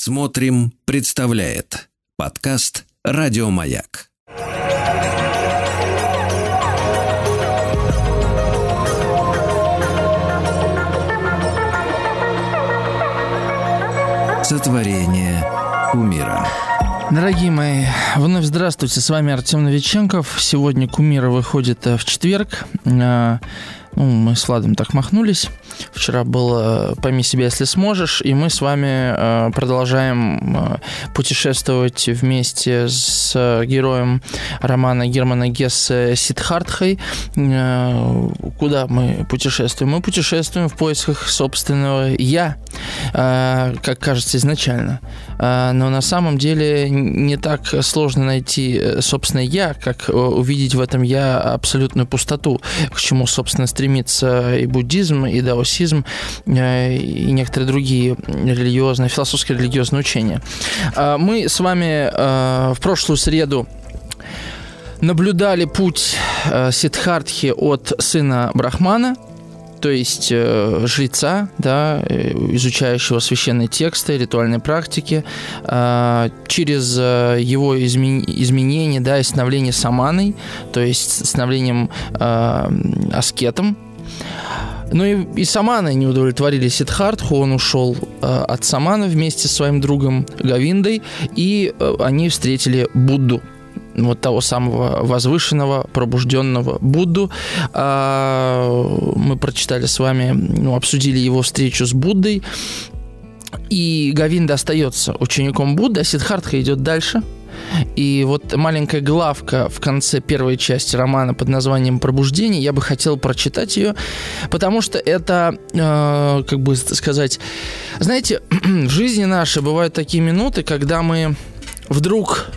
Смотрим, представляет подкаст Радиомаяк. Сотворение кумира. Дорогие мои, вновь здравствуйте. С вами Артем Новиченков. Сегодня Кумира выходит э, в четверг. Э, ну, мы с Владом так махнулись. Вчера было «Пойми себя, если сможешь», и мы с вами э, продолжаем э, путешествовать вместе с героем романа Германа Гесса Сидхартхой. Э, куда мы путешествуем? Мы путешествуем в поисках собственного «я», как кажется изначально. Но на самом деле не так сложно найти собственное «я», как увидеть в этом «я» абсолютную пустоту, к чему, собственно, стремится и буддизм, и даосизм, э, и некоторые другие религиозные, философские религиозные учения. А мы с вами э, в прошлую среду наблюдали путь э, Сидхартхи от сына Брахмана, то есть э, жреца, да, изучающего священные тексты, ритуальные практики, э, через э, его измен... изменение, да, и становление саманой, то есть становлением э, аскетом, ну и, и Саманы не удовлетворили Сидхартху, он ушел э, от Самана вместе с своим другом Гавиндой, и э, они встретили Будду, вот того самого возвышенного, пробужденного Будду. А, мы прочитали с вами, ну, обсудили его встречу с Буддой. И Гавинда остается учеником Будды, а Сидхартха идет дальше – и вот маленькая главка в конце первой части романа под названием «Пробуждение», я бы хотел прочитать ее, потому что это, э, как бы сказать, знаете, в жизни нашей бывают такие минуты, когда мы вдруг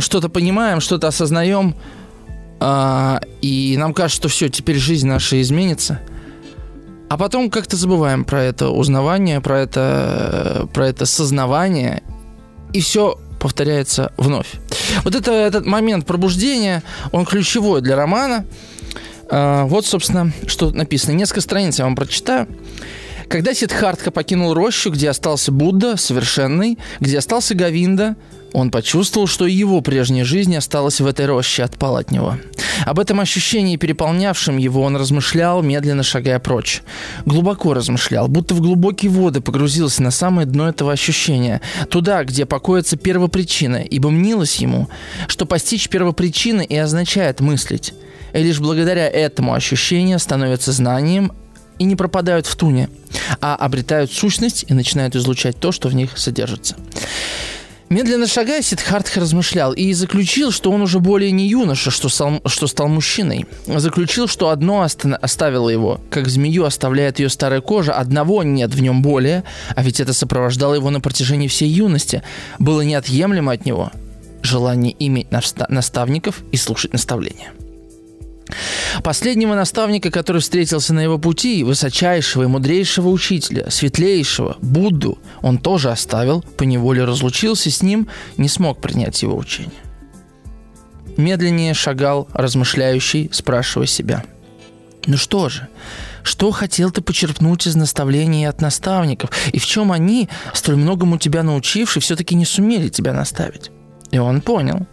что-то понимаем, что-то осознаем, э, и нам кажется, что все, теперь жизнь наша изменится – а потом как-то забываем про это узнавание, про это, про это сознавание, и все повторяется вновь. Вот это, этот момент пробуждения, он ключевой для романа. Вот, собственно, что написано. Несколько страниц я вам прочитаю. Когда Сидхартха покинул рощу, где остался Будда, совершенный, где остался Гавинда, он почувствовал, что и его прежняя жизнь осталась в этой роще, отпал от него. Об этом ощущении, переполнявшем его, он размышлял, медленно шагая прочь. Глубоко размышлял, будто в глубокие воды погрузился на самое дно этого ощущения, туда, где покоится первопричина, ибо мнилось ему, что постичь первопричины и означает мыслить. И лишь благодаря этому ощущению становится знанием и не пропадают в туне, а обретают сущность и начинают излучать то, что в них содержится. Медленно шагая, Сидхартха размышлял и заключил, что он уже более не юноша, что стал, что стал мужчиной. Заключил, что одно оставило его, как змею оставляет ее старая кожа, одного нет в нем более, а ведь это сопровождало его на протяжении всей юности, было неотъемлемо от него желание иметь наставников и слушать наставления. Последнего наставника, который встретился на его пути, высочайшего и мудрейшего учителя, светлейшего, Будду, он тоже оставил, поневоле разлучился с ним, не смог принять его учение. Медленнее шагал размышляющий, спрашивая себя. «Ну что же, что хотел ты почерпнуть из наставлений от наставников, и в чем они, столь многому тебя научившие, все-таки не сумели тебя наставить?» И он понял.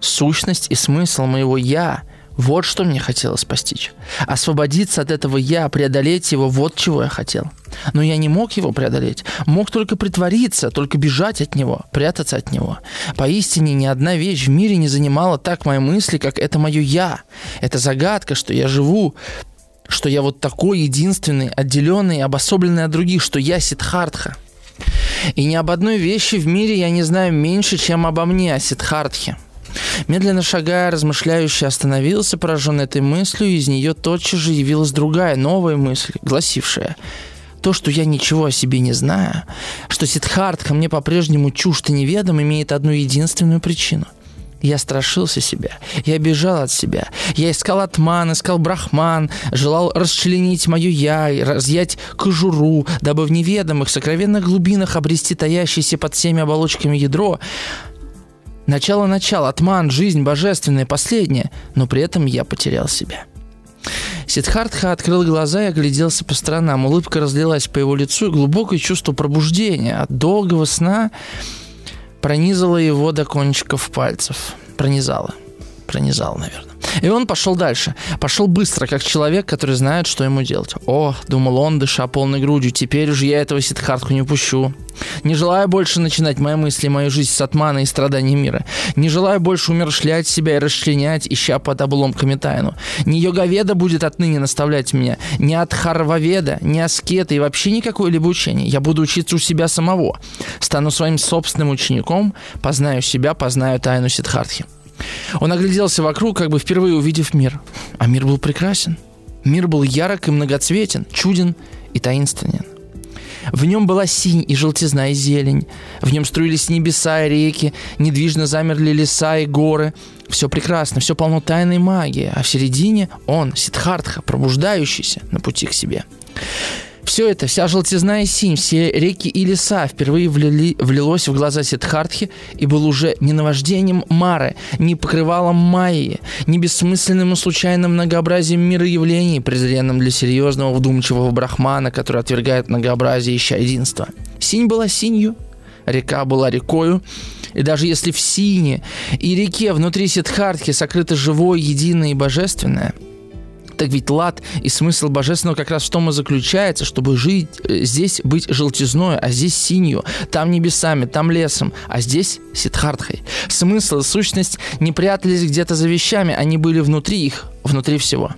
Сущность и смысл моего «я» Вот что мне хотелось постичь. Освободиться от этого «я», преодолеть его, вот чего я хотел. Но я не мог его преодолеть. Мог только притвориться, только бежать от него, прятаться от него. Поистине ни одна вещь в мире не занимала так мои мысли, как это мое «я». Это загадка, что я живу, что я вот такой единственный, отделенный, обособленный от других, что я Сидхартха. И ни об одной вещи в мире я не знаю меньше, чем обо мне, о Сидхартхе. Медленно шагая, размышляющий остановился, пораженный этой мыслью, и из нее тотчас же явилась другая, новая мысль, гласившая то, что я ничего о себе не знаю, что Сидхартха мне по-прежнему чужд и неведом, имеет одну единственную причину. Я страшился себя, я бежал от себя, я искал атман, искал брахман, желал расчленить мою я, разъять кожуру, дабы в неведомых, сокровенных глубинах обрести таящееся под всеми оболочками ядро, Начало-начало, атман, жизнь божественная, последняя, но при этом я потерял себя. Сидхартха открыл глаза и огляделся по сторонам. Улыбка разлилась по его лицу, и глубокое чувство пробуждения от долгого сна пронизало его до кончиков пальцев. Пронизало. Пронизало, наверное. И он пошел дальше. Пошел быстро, как человек, который знает, что ему делать. О, думал он, дыша полной грудью, теперь уже я этого Сидхартху не пущу. Не желаю больше начинать мои мысли, мою жизнь с отмана и страданий мира. Не желаю больше умершлять себя и расчленять, ища под обломками тайну. Не йоговеда будет отныне наставлять меня, не от харваведа, не аскета и вообще никакое-либо учение. Я буду учиться у себя самого. Стану своим собственным учеником, познаю себя, познаю тайну Сидхартхи. Он огляделся вокруг, как бы впервые увидев мир. А мир был прекрасен. Мир был ярок и многоцветен, чуден и таинственен. В нем была синь и желтизна и зелень. В нем струились небеса и реки, недвижно замерли леса и горы. Все прекрасно, все полно тайной магии, а в середине он, Сидхартха, пробуждающийся на пути к себе. Все это, вся желтизна и синь, все реки и леса впервые влили, влилось в глаза Сидхартхи и был уже не наваждением Мары, не покрывалом Майи, не бессмысленным и случайным многообразием мира явлений, презренным для серьезного вдумчивого брахмана, который отвергает многообразие ища единства. Синь была синью, река была рекою, и даже если в сине и реке внутри Сидхартхи сокрыто живое, единое и божественное – так ведь лад и смысл божественного как раз в том и заключается, чтобы жить э, здесь быть желтизной, а здесь синью, там небесами, там лесом, а здесь сидхартхой. Смысл и сущность не прятались где-то за вещами, они были внутри их, внутри всего.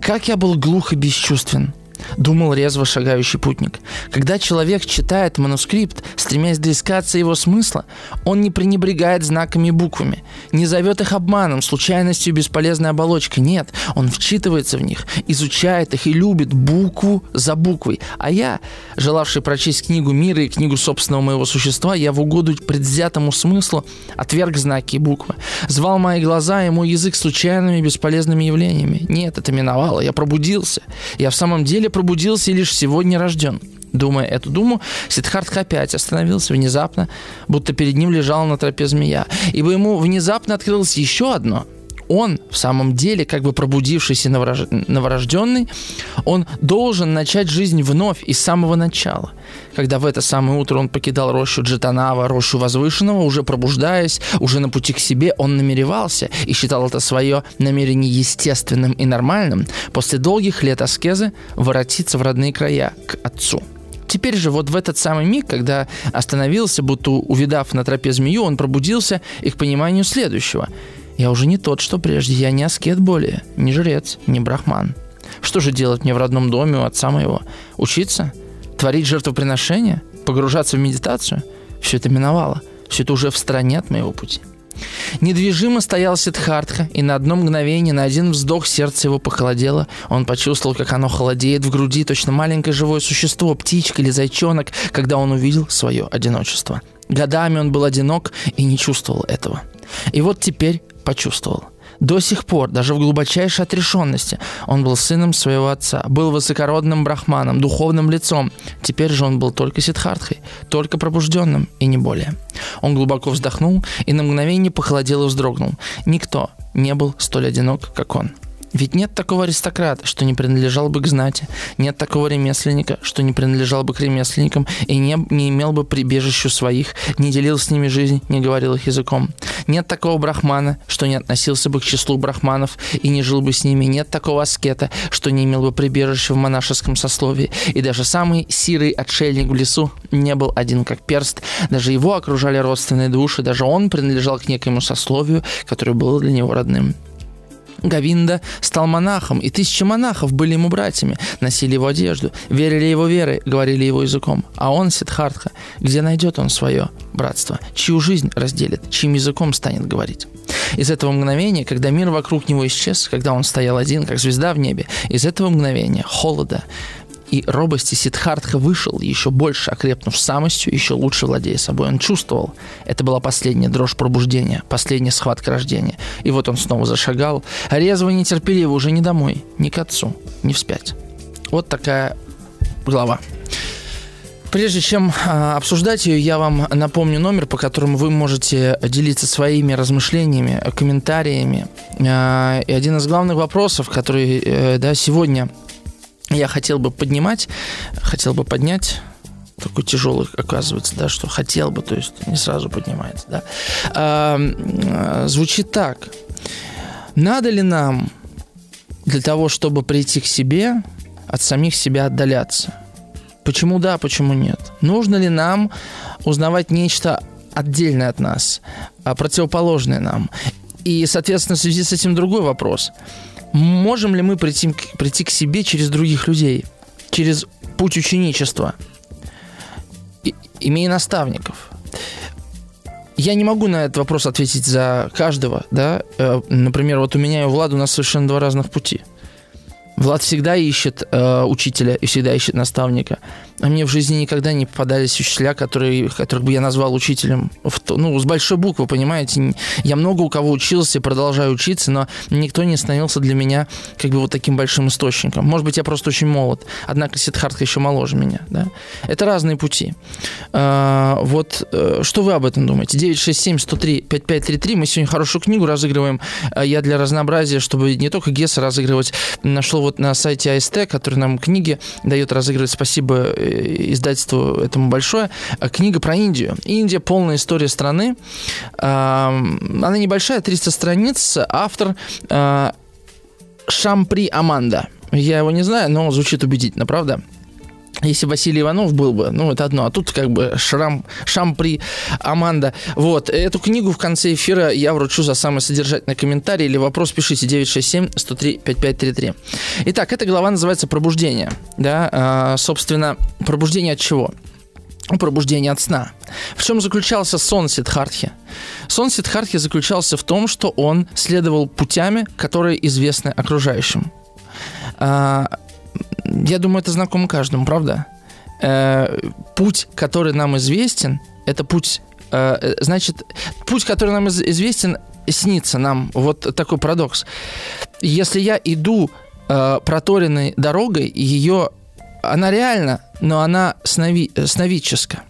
Как я был глух и бесчувствен думал резво шагающий путник. Когда человек читает манускрипт, стремясь доискаться его смысла, он не пренебрегает знаками и буквами, не зовет их обманом, случайностью бесполезной оболочкой. Нет, он вчитывается в них, изучает их и любит букву за буквой. А я, желавший прочесть книгу мира и книгу собственного моего существа, я в угоду предвзятому смыслу отверг знаки и буквы. Звал мои глаза и мой язык случайными бесполезными явлениями. Нет, это миновало, я пробудился. Я в самом деле пробудился и лишь сегодня рожден. Думая эту думу, Сидхартха опять остановился внезапно, будто перед ним лежала на тропе змея, ибо ему внезапно открылось еще одно – он, в самом деле, как бы пробудившийся новорожденный, он должен начать жизнь вновь и с самого начала. Когда в это самое утро он покидал рощу Джетанава, рощу возвышенного, уже пробуждаясь, уже на пути к себе, он намеревался и считал это свое намерение естественным и нормальным, после долгих лет аскезы воротиться в родные края, к отцу. Теперь же вот в этот самый миг, когда остановился, будто увидав на тропе змею, он пробудился и к пониманию следующего – я уже не тот, что прежде. Я не аскет более, не жрец, не брахман. Что же делать мне в родном доме у отца моего? Учиться? Творить жертвоприношения? Погружаться в медитацию? Все это миновало. Все это уже в стороне от моего пути. Недвижимо стоял Сидхартха, и на одно мгновение, на один вздох сердце его похолодело. Он почувствовал, как оно холодеет в груди, точно маленькое живое существо, птичка или зайчонок, когда он увидел свое одиночество. Годами он был одинок и не чувствовал этого. И вот теперь почувствовал. До сих пор, даже в глубочайшей отрешенности, он был сыном своего отца, был высокородным брахманом, духовным лицом. Теперь же он был только сидхартхой, только пробужденным и не более. Он глубоко вздохнул и на мгновение похолодел и вздрогнул. Никто не был столь одинок, как он. Ведь нет такого аристократа, что не принадлежал бы к знати, нет такого ремесленника, что не принадлежал бы к ремесленникам и не, не имел бы прибежищу своих, не делил с ними жизнь, не говорил их языком. Нет такого брахмана, что не относился бы к числу брахманов и не жил бы с ними. Нет такого аскета, что не имел бы прибежища в монашеском сословии. И даже самый сирый отшельник в лесу не был один как перст. Даже его окружали родственные души, даже он принадлежал к некоему сословию, которое было для него родным. Гавинда стал монахом, и тысячи монахов были ему братьями, носили его одежду, верили его верой, говорили его языком. А он, Сидхартха, где найдет он свое братство? Чью жизнь разделит? Чьим языком станет говорить? Из этого мгновения, когда мир вокруг него исчез, когда он стоял один, как звезда в небе, из этого мгновения холода, и робости Сидхартха вышел, еще больше окрепнув самостью, еще лучше владея собой. Он чувствовал, это была последняя дрожь пробуждения, последняя схватка рождения. И вот он снова зашагал, резво и нетерпеливо, уже не домой, не к отцу, не вспять. Вот такая глава. Прежде чем а, обсуждать ее, я вам напомню номер, по которому вы можете делиться своими размышлениями, комментариями. А, и один из главных вопросов, который э, да, сегодня я хотел бы поднимать, хотел бы поднять, такой тяжелый, оказывается, да, что хотел бы, то есть не сразу поднимается, да, а, звучит так. Надо ли нам для того, чтобы прийти к себе, от самих себя отдаляться? Почему да, почему нет? Нужно ли нам узнавать нечто отдельное от нас, а противоположное нам? И, соответственно, в связи с этим другой вопрос. Можем ли мы прийти, прийти к себе через других людей, через путь ученичества, и, имея наставников? Я не могу на этот вопрос ответить за каждого, да. Э, например, вот у меня и у Влада у нас совершенно два разных пути – Влад всегда ищет э, учителя и всегда ищет наставника. А мне в жизни никогда не попадались учителя, которые, которых бы я назвал учителем. В, ну, с большой буквы, понимаете. Я много у кого учился и продолжаю учиться, но никто не становился для меня как бы вот таким большим источником. Может быть, я просто очень молод. Однако Сидхартха еще моложе меня. Да? Это разные пути. А, вот э, что вы об этом думаете? 967-103-5533. Мы сегодня хорошую книгу разыгрываем. А я для разнообразия, чтобы не только Гесса разыгрывать, нашел вот на сайте АСТ, который нам книги дает разыгрывать. Спасибо издательству этому большое. А книга про Индию. Индия полная история страны. Она небольшая, 300 страниц. Автор а, Шампри Аманда. Я его не знаю, но звучит убедительно, правда? Если Василий Иванов был бы, ну, это одно. А тут как бы Шрам, Шампри, Аманда. Вот. Эту книгу в конце эфира я вручу за самый содержательный комментарий или вопрос. Пишите 967-103-5533. Итак, эта глава называется «Пробуждение». Да, а, собственно, пробуждение от чего? пробуждение от сна. В чем заключался сон Сидхартхи? Сон Сидхартхи заключался в том, что он следовал путями, которые известны окружающим. А, я думаю, это знакомо каждому, правда? Э, путь, который нам известен, это путь, э, значит, путь, который нам известен, снится нам. Вот такой парадокс. Если я иду э, проторенной дорогой, ее, она реальна, но она снови, сновидческая.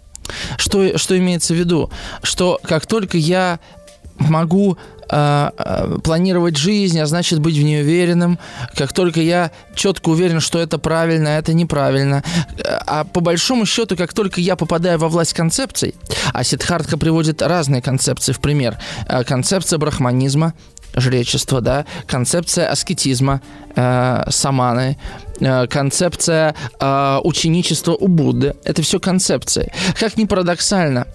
Что, что имеется в виду? Что как только я могу э, э, планировать жизнь, а значит быть в ней уверенным. Как только я четко уверен, что это правильно, а это неправильно. А по большому счету, как только я попадаю во власть концепций, а Сидхартха приводит разные концепции в пример. Концепция брахманизма, жречество, да, концепция аскетизма, э, саманы, э, концепция э, ученичества у Будды. Это все концепции. Как ни парадоксально,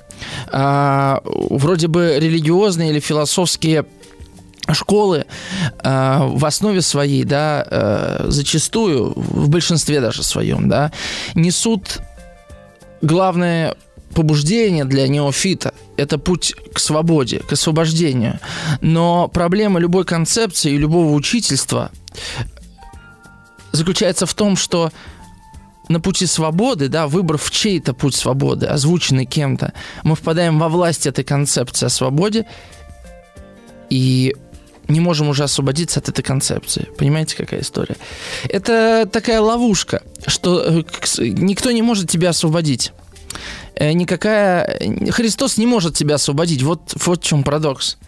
э, вроде бы религиозные или философские школы э, в основе своей, да, э, зачастую, в большинстве даже своем, да, несут главное побуждение для неофита – это путь к свободе, к освобождению. Но проблема любой концепции и любого учительства заключается в том, что на пути свободы, да, выбрав чей-то путь свободы, озвученный кем-то, мы впадаем во власть этой концепции о свободе и не можем уже освободиться от этой концепции. Понимаете, какая история? Это такая ловушка, что э, никто не может тебя освободить. Э, никакая... Христос не может тебя освободить. Вот, вот в чем парадокс.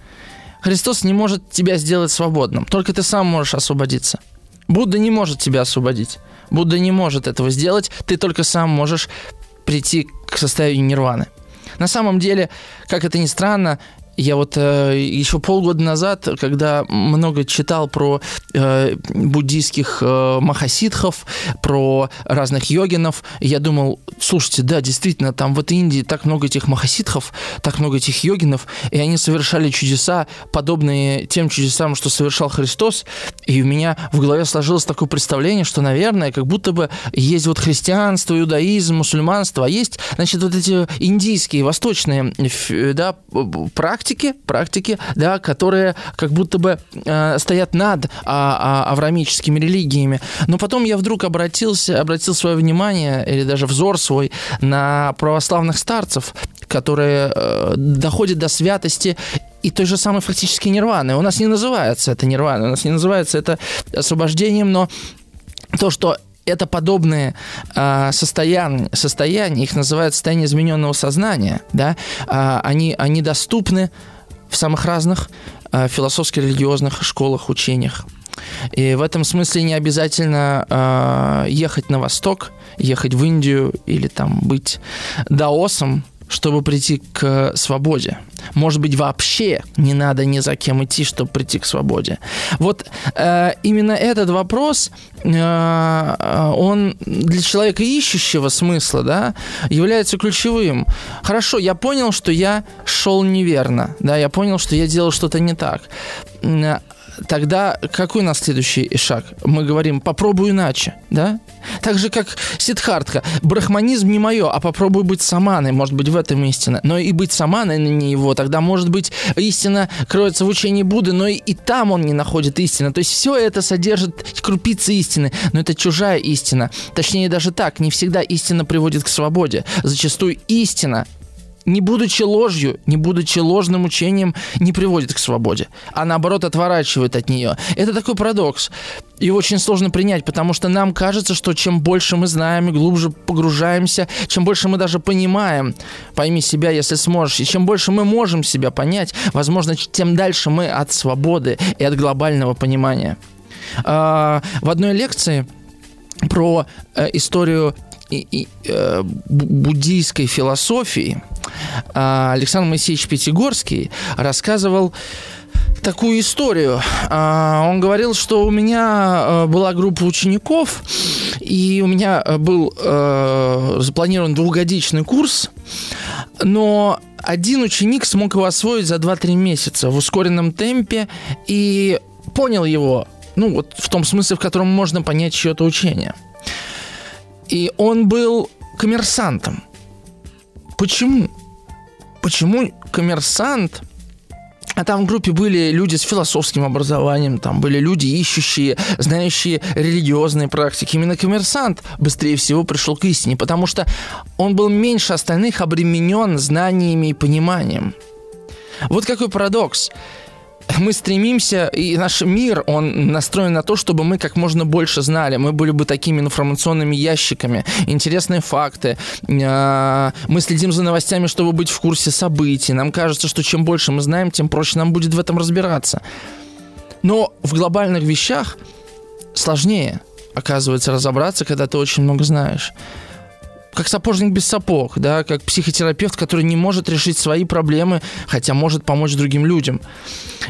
Христос не может тебя сделать свободным. Только ты сам можешь освободиться. Будда не может тебя освободить. Будда не может этого сделать. Ты только сам можешь прийти к состоянию нирваны. На самом деле, как это ни странно, я вот э, еще полгода назад, когда много читал про э, буддийских э, махасидхов, про разных йогинов, я думал, слушайте, да, действительно, там в этой Индии так много этих махасидхов, так много этих йогинов, и они совершали чудеса, подобные тем чудесам, что совершал Христос, и у меня в голове сложилось такое представление, что, наверное, как будто бы есть вот христианство, иудаизм, мусульманство, а есть, значит, вот эти индийские, восточные, да, практики, практики, практики, да, которые как будто бы э, стоят над а, а, аврамическими религиями. Но потом я вдруг обратился, обратил свое внимание или даже взор свой на православных старцев, которые э, доходят до святости и той же самой фактически нирваны. У нас не называется это нирвана, у нас не называется это освобождением, но то, что это подобные э, состояния, состояния, их называют состояние измененного сознания, да, э, они, они доступны в самых разных э, философско-религиозных школах, учениях. И в этом смысле не обязательно э, ехать на восток, ехать в Индию или там быть даосом, чтобы прийти к свободе. Может быть, вообще не надо ни за кем идти, чтобы прийти к свободе. Вот э, именно этот вопрос, э, он для человека ищущего смысла, да, является ключевым. Хорошо, я понял, что я шел неверно, да, я понял, что я делал что-то не так тогда какой у нас следующий шаг? Мы говорим, попробуй иначе, да? Так же, как Сидхартха. Брахманизм не мое, а попробуй быть саманой. Может быть, в этом истина. Но и быть саманой не его. Тогда, может быть, истина кроется в учении Будды, но и, и там он не находит истины. То есть все это содержит крупицы истины, но это чужая истина. Точнее, даже так, не всегда истина приводит к свободе. Зачастую истина не будучи ложью, не будучи ложным учением, не приводит к свободе, а наоборот отворачивает от нее. Это такой парадокс. И очень сложно принять, потому что нам кажется, что чем больше мы знаем и глубже погружаемся, чем больше мы даже понимаем, пойми себя, если сможешь, и чем больше мы можем себя понять, возможно, тем дальше мы от свободы и от глобального понимания. А, в одной лекции про э, историю и, и, э, буддийской философии Александр Моисеевич Пятигорский рассказывал такую историю. Э, он говорил, что у меня э, была группа учеников, и у меня был э, запланирован двухгодичный курс, но один ученик смог его освоить за 2-3 месяца в ускоренном темпе и понял его, ну вот в том смысле, в котором можно понять чье-то учение – и он был коммерсантом. Почему? Почему коммерсант а там в группе были люди с философским образованием, там были люди, ищущие, знающие религиозные практики. Именно коммерсант быстрее всего пришел к истине, потому что он был меньше остальных обременен знаниями и пониманием. Вот какой парадокс мы стремимся, и наш мир, он настроен на то, чтобы мы как можно больше знали. Мы были бы такими информационными ящиками, интересные факты. А, мы следим за новостями, чтобы быть в курсе событий. Нам кажется, что чем больше мы знаем, тем проще нам будет в этом разбираться. Но в глобальных вещах сложнее, оказывается, разобраться, когда ты очень много знаешь как сапожник без сапог, да, как психотерапевт, который не может решить свои проблемы, хотя может помочь другим людям.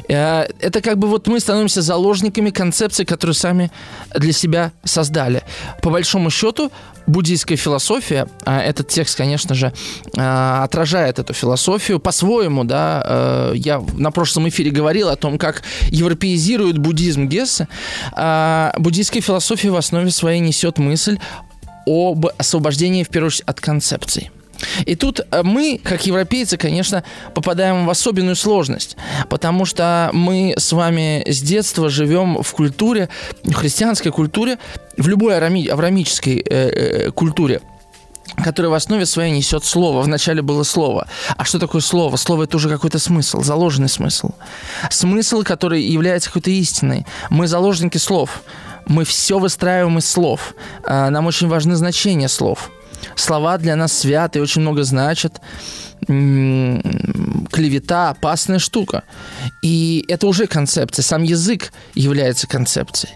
Э, это как бы вот мы становимся заложниками концепции, которую сами для себя создали. По большому счету, буддийская философия, а этот текст, конечно же, э, отражает эту философию по-своему, да, э, я на прошлом эфире говорил о том, как европеизирует буддизм Гессе, а буддийская философия в основе своей несет мысль об освобождении, в первую очередь, от концепций. И тут э, мы, как европейцы, конечно, попадаем в особенную сложность, потому что мы с вами с детства живем в культуре, в христианской культуре, в любой арами, аврамической э, э, культуре, которая в основе своей несет слово. Вначале было слово. А что такое слово? Слово это уже какой-то смысл, заложенный смысл. Смысл, который является какой-то истиной. Мы заложники слов мы все выстраиваем из слов. А, нам очень важны значения слов. Слова для нас святы, очень много значат. Клевета – опасная штука. И это уже концепция. Сам язык является концепцией.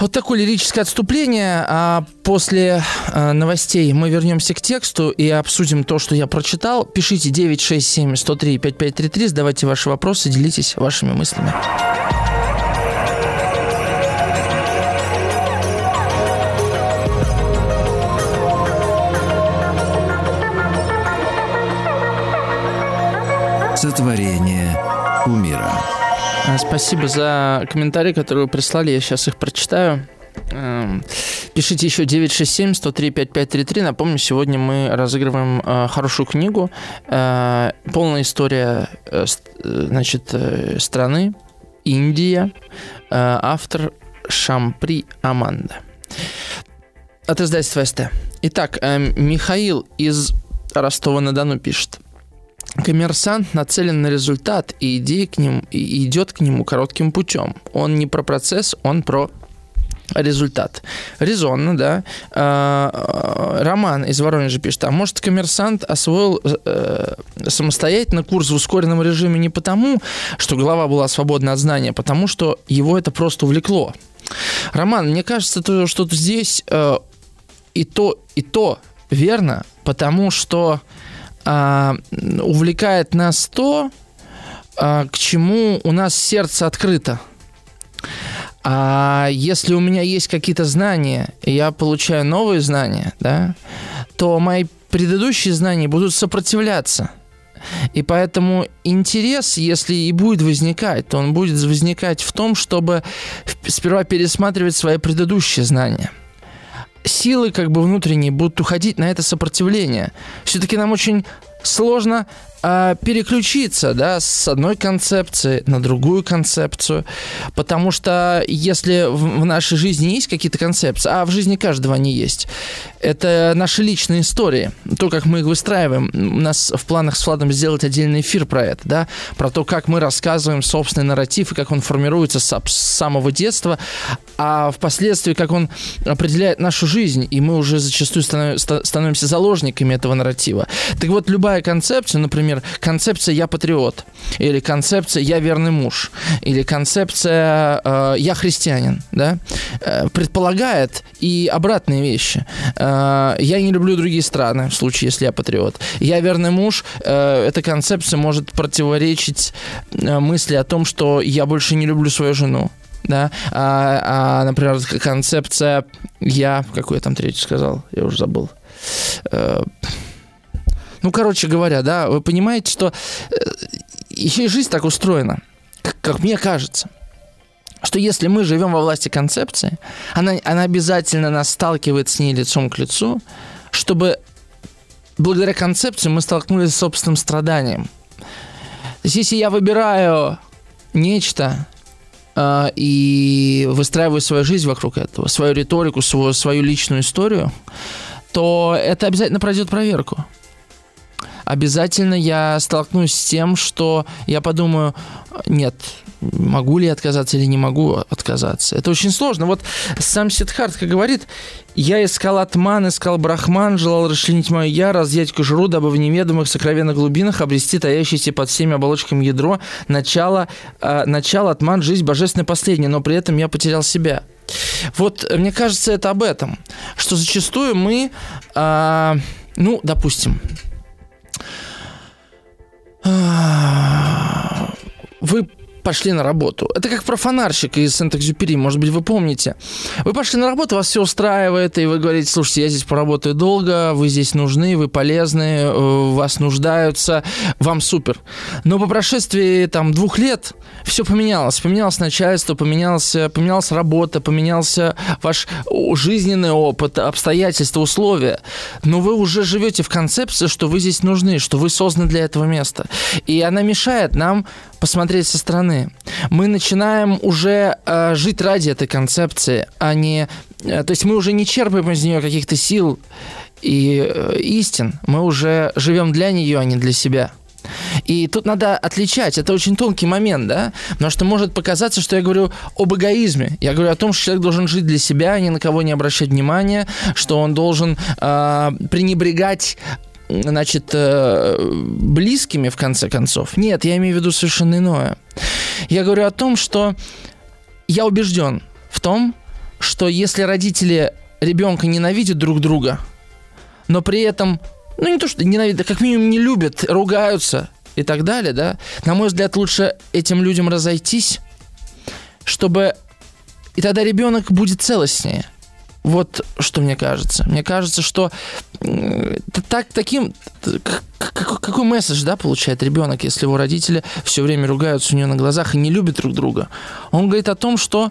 Вот такое лирическое отступление, а после э, новостей мы вернемся к тексту и обсудим то, что я прочитал. Пишите 967 103 5533, задавайте ваши вопросы, делитесь вашими мыслями. Спасибо за комментарии, которые вы прислали. Я сейчас их прочитаю. Эм, пишите еще 967-103-5533. Напомню, сегодня мы разыгрываем э, хорошую книгу. Э, полная история э, значит, страны. Индия. Автор Шампри Аманда. От издательства СТ. Итак, Михаил из Ростова-на-Дону пишет. Коммерсант нацелен на результат, и идея к нему и идет к нему коротким путем. Он не про процесс, он про результат. Резонно, да. А, Роман из Воронежа пишет, а может коммерсант освоил э, самостоятельно курс в ускоренном режиме не потому, что голова была свободна от знания, а потому что его это просто увлекло. Роман, мне кажется, то, что здесь э, и то, и то верно, потому что э, увлекает нас то, э, к чему у нас сердце открыто. А если у меня есть какие-то знания, и я получаю новые знания, да, то мои предыдущие знания будут сопротивляться. И поэтому интерес, если и будет возникать, то он будет возникать в том, чтобы сперва пересматривать свои предыдущие знания. Силы как бы внутренние будут уходить на это сопротивление. Все-таки нам очень сложно а, переключиться да, с одной концепции на другую концепцию. Потому что если в, в нашей жизни есть какие-то концепции, а в жизни каждого они есть, это наши личные истории, то, как мы их выстраиваем. У нас в планах с Владом сделать отдельный эфир про это, да, про то, как мы рассказываем собственный нарратив и как он формируется с, с самого детства, а впоследствии, как он определяет нашу жизнь, и мы уже зачастую станов, становимся заложниками этого нарратива. Так вот, любая концепция, например, например, концепция «я патриот», или концепция «я верный муж», или концепция э, «я христианин», да, э, предполагает и обратные вещи. Э, «Я не люблю другие страны», в случае, если я патриот. «Я верный муж», эта концепция может противоречить мысли о том, что я больше не люблю свою жену да, а, а, например, концепция я, какой я там третий сказал, я уже забыл. Э, ну, короче говоря, да, вы понимаете, что э, еще и жизнь так устроена, как, как мне кажется что если мы живем во власти концепции, она, она обязательно нас сталкивает с ней лицом к лицу, чтобы благодаря концепции мы столкнулись с собственным страданием. То есть если я выбираю нечто э, и выстраиваю свою жизнь вокруг этого, свою риторику, свою, свою личную историю, то это обязательно пройдет проверку обязательно я столкнусь с тем, что я подумаю, нет, могу ли я отказаться или не могу отказаться. Это очень сложно. Вот сам Сидхартка говорит, я искал атман, искал брахман, желал расчленить мое я, разъять кожуру, дабы в неведомых сокровенных глубинах обрести таящееся под всеми оболочками ядро, начало, э, начало атман, жизнь божественная последняя, но при этом я потерял себя. Вот, мне кажется, это об этом, что зачастую мы, э, ну, допустим, вы пошли на работу. Это как про фонарщик из Сент-Экзюпери, может быть, вы помните. Вы пошли на работу, вас все устраивает, и вы говорите, слушайте, я здесь поработаю долго, вы здесь нужны, вы полезны, э, вас нуждаются, вам супер. Но по прошествии там двух лет все поменялось. Поменялось начальство, поменялось, поменялась работа, поменялся ваш жизненный опыт, обстоятельства, условия. Но вы уже живете в концепции, что вы здесь нужны, что вы созданы для этого места. И она мешает нам посмотреть со стороны. Мы начинаем уже э, жить ради этой концепции, а не... Э, то есть мы уже не черпаем из нее каких-то сил и э, истин. Мы уже живем для нее, а не для себя. И тут надо отличать, это очень тонкий момент, да, потому что может показаться, что я говорю об эгоизме. Я говорю о том, что человек должен жить для себя, ни на кого не обращать внимания, что он должен э, пренебрегать значит, э, близкими, в конце концов. Нет, я имею в виду совершенно иное. Я говорю о том, что я убежден в том, что если родители ребенка ненавидят друг друга, но при этом, ну не то, что ненавидят, а как минимум не любят, ругаются и так далее, да, на мой взгляд, лучше этим людям разойтись, чтобы... И тогда ребенок будет целостнее. Вот что мне кажется. Мне кажется, что так, таким... Какой месседж, да, получает ребенок, если его родители все время ругаются у него на глазах и не любят друг друга? Он говорит о том, что,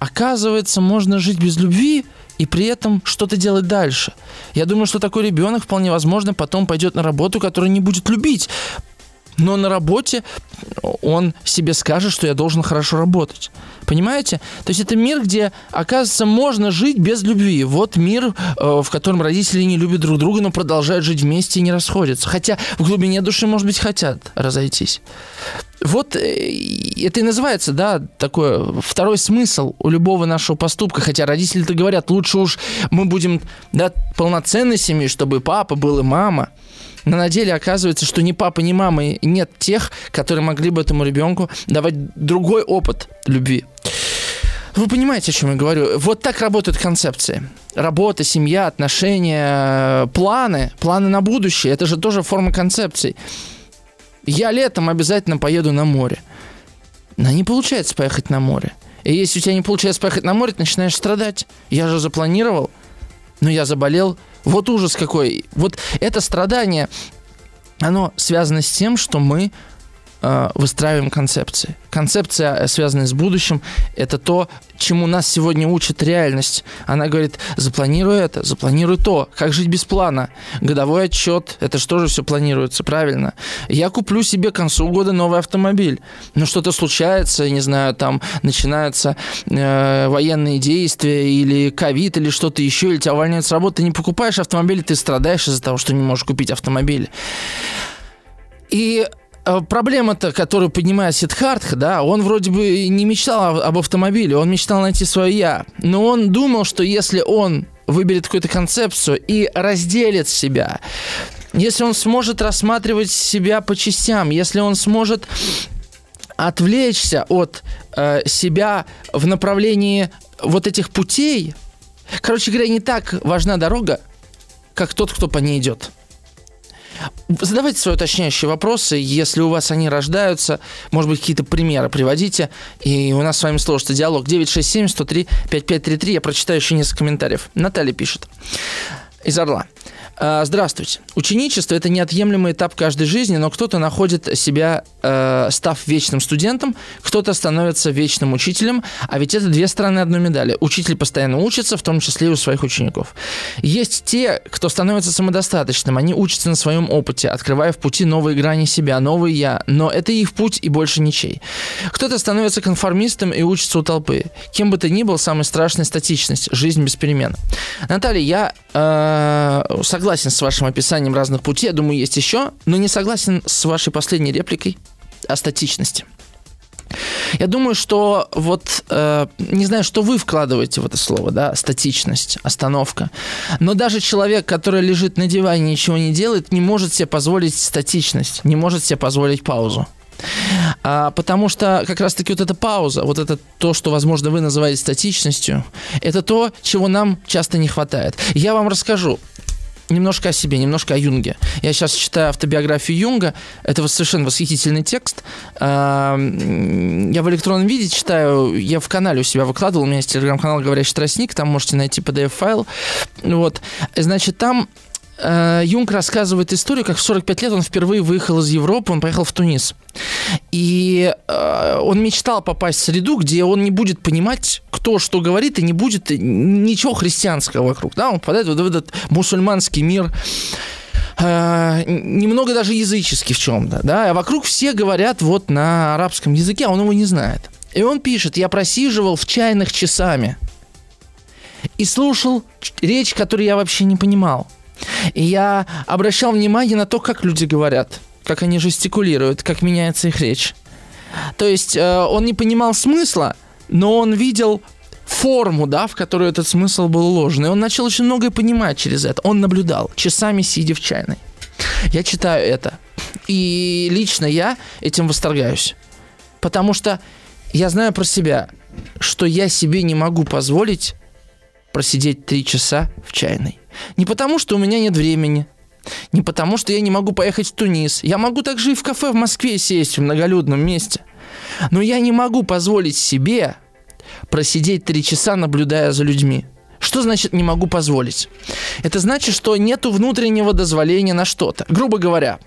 оказывается, можно жить без любви, и при этом что-то делать дальше. Я думаю, что такой ребенок вполне возможно потом пойдет на работу, которую не будет любить, но на работе он себе скажет, что я должен хорошо работать. Понимаете? То есть это мир, где, оказывается, можно жить без любви. Вот мир, э, в котором родители не любят друг друга, но продолжают жить вместе и не расходятся. Хотя в глубине души, может быть, хотят разойтись. Вот э, это и называется, да, такой второй смысл у любого нашего поступка. Хотя родители-то говорят, лучше уж мы будем да, полноценной семьей, чтобы папа был и мама. Но на деле оказывается, что ни папа, ни мамы нет тех, которые могли бы этому ребенку давать другой опыт любви. Вы понимаете, о чем я говорю? Вот так работают концепции. Работа, семья, отношения, планы, планы на будущее. Это же тоже форма концепций. Я летом обязательно поеду на море. Но не получается поехать на море. И если у тебя не получается поехать на море, ты начинаешь страдать. Я же запланировал, но я заболел, вот ужас какой. Вот это страдание, оно связано с тем, что мы выстраиваем концепции. Концепция, э, связанная с будущим, это то, чему нас сегодня учит реальность. Она говорит, запланируй это, запланируй то. Как жить без плана? Годовой отчет, это же все планируется, правильно? Я куплю себе к концу года новый автомобиль. Но что-то случается, не знаю, там начинаются э, военные действия или ковид или что-то еще, или тебя увольняют с работы, ты не покупаешь автомобиль, ты страдаешь из-за того, что не можешь купить автомобиль. И Э, проблема-то, которую поднимает Сидхартха, да, он вроде бы не мечтал об автомобиле, он мечтал найти свое «я». Но он думал, что если он выберет какую-то концепцию и разделит себя, если он сможет рассматривать себя по частям, если он сможет отвлечься от э, себя в направлении вот этих путей, короче говоря, не так важна дорога, как тот, кто по ней идет. Задавайте свои уточняющие вопросы, если у вас они рождаются, может быть, какие-то примеры приводите, и у нас с вами сложится диалог. 967-103-5533, я прочитаю еще несколько комментариев. Наталья пишет. Из Орла. А, здравствуйте. Ученичество – это неотъемлемый этап каждой жизни, но кто-то находит себя, э, став вечным студентом, кто-то становится вечным учителем, а ведь это две стороны одной медали. Учитель постоянно учится, в том числе и у своих учеников. Есть те, кто становится самодостаточным, они учатся на своем опыте, открывая в пути новые грани себя, новый «я», но это их путь и больше ничей. Кто-то становится конформистом и учится у толпы. Кем бы ты ни был, самая страшная статичность – жизнь без перемен. Наталья, я э, согласен согласен с вашим описанием разных путей, я думаю, есть еще, но не согласен с вашей последней репликой о статичности. Я думаю, что вот э, не знаю, что вы вкладываете в это слово, да, статичность, остановка. Но даже человек, который лежит на диване и ничего не делает, не может себе позволить статичность, не может себе позволить паузу. А, потому что как раз-таки вот эта пауза, вот это то, что, возможно, вы называете статичностью, это то, чего нам часто не хватает. Я вам расскажу немножко о себе, немножко о Юнге. Я сейчас читаю автобиографию Юнга. Это совершенно восхитительный текст. Я в электронном виде читаю. Я в канале у себя выкладывал. У меня есть телеграм-канал «Говорящий тростник». Там можете найти PDF-файл. Вот. Значит, там Юнг рассказывает историю, как в 45 лет он впервые выехал из Европы, он поехал в Тунис. И э, он мечтал попасть в среду, где он не будет понимать, кто что говорит, и не будет ничего христианского вокруг. Да? Он попадает в этот мусульманский мир, э, немного даже языческий в чем-то, да, а вокруг все говорят вот на арабском языке, а он его не знает. И он пишет, я просиживал в чайных часами и слушал речь, которую я вообще не понимал. И я обращал внимание на то, как люди говорят, как они жестикулируют, как меняется их речь. То есть э, он не понимал смысла, но он видел форму, да, в которую этот смысл был уложен. И он начал очень многое понимать через это. Он наблюдал, часами сидя в чайной. Я читаю это. И лично я этим восторгаюсь. Потому что я знаю про себя, что я себе не могу позволить просидеть три часа в чайной. Не потому, что у меня нет времени, не потому, что я не могу поехать в Тунис. Я могу также и в кафе в Москве сесть в многолюдном месте. Но я не могу позволить себе просидеть три часа, наблюдая за людьми. Что значит не могу позволить? Это значит, что нету внутреннего дозволения на что-то. Грубо говоря,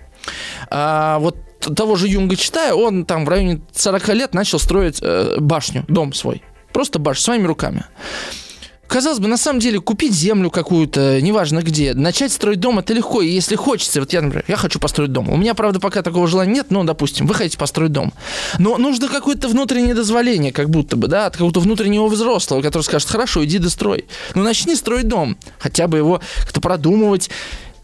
а, вот того же Юнга читаю, он там в районе 40 лет начал строить э, башню, дом свой. Просто башню, своими руками. Казалось бы, на самом деле, купить землю какую-то, неважно где, начать строить дом, это легко. И если хочется, вот я, например, я хочу построить дом. У меня, правда, пока такого желания нет, но, допустим, вы хотите построить дом. Но нужно какое-то внутреннее дозволение, как будто бы, да, от какого-то внутреннего взрослого, который скажет, хорошо, иди дострой. Ну, начни строить дом. Хотя бы его как-то продумывать.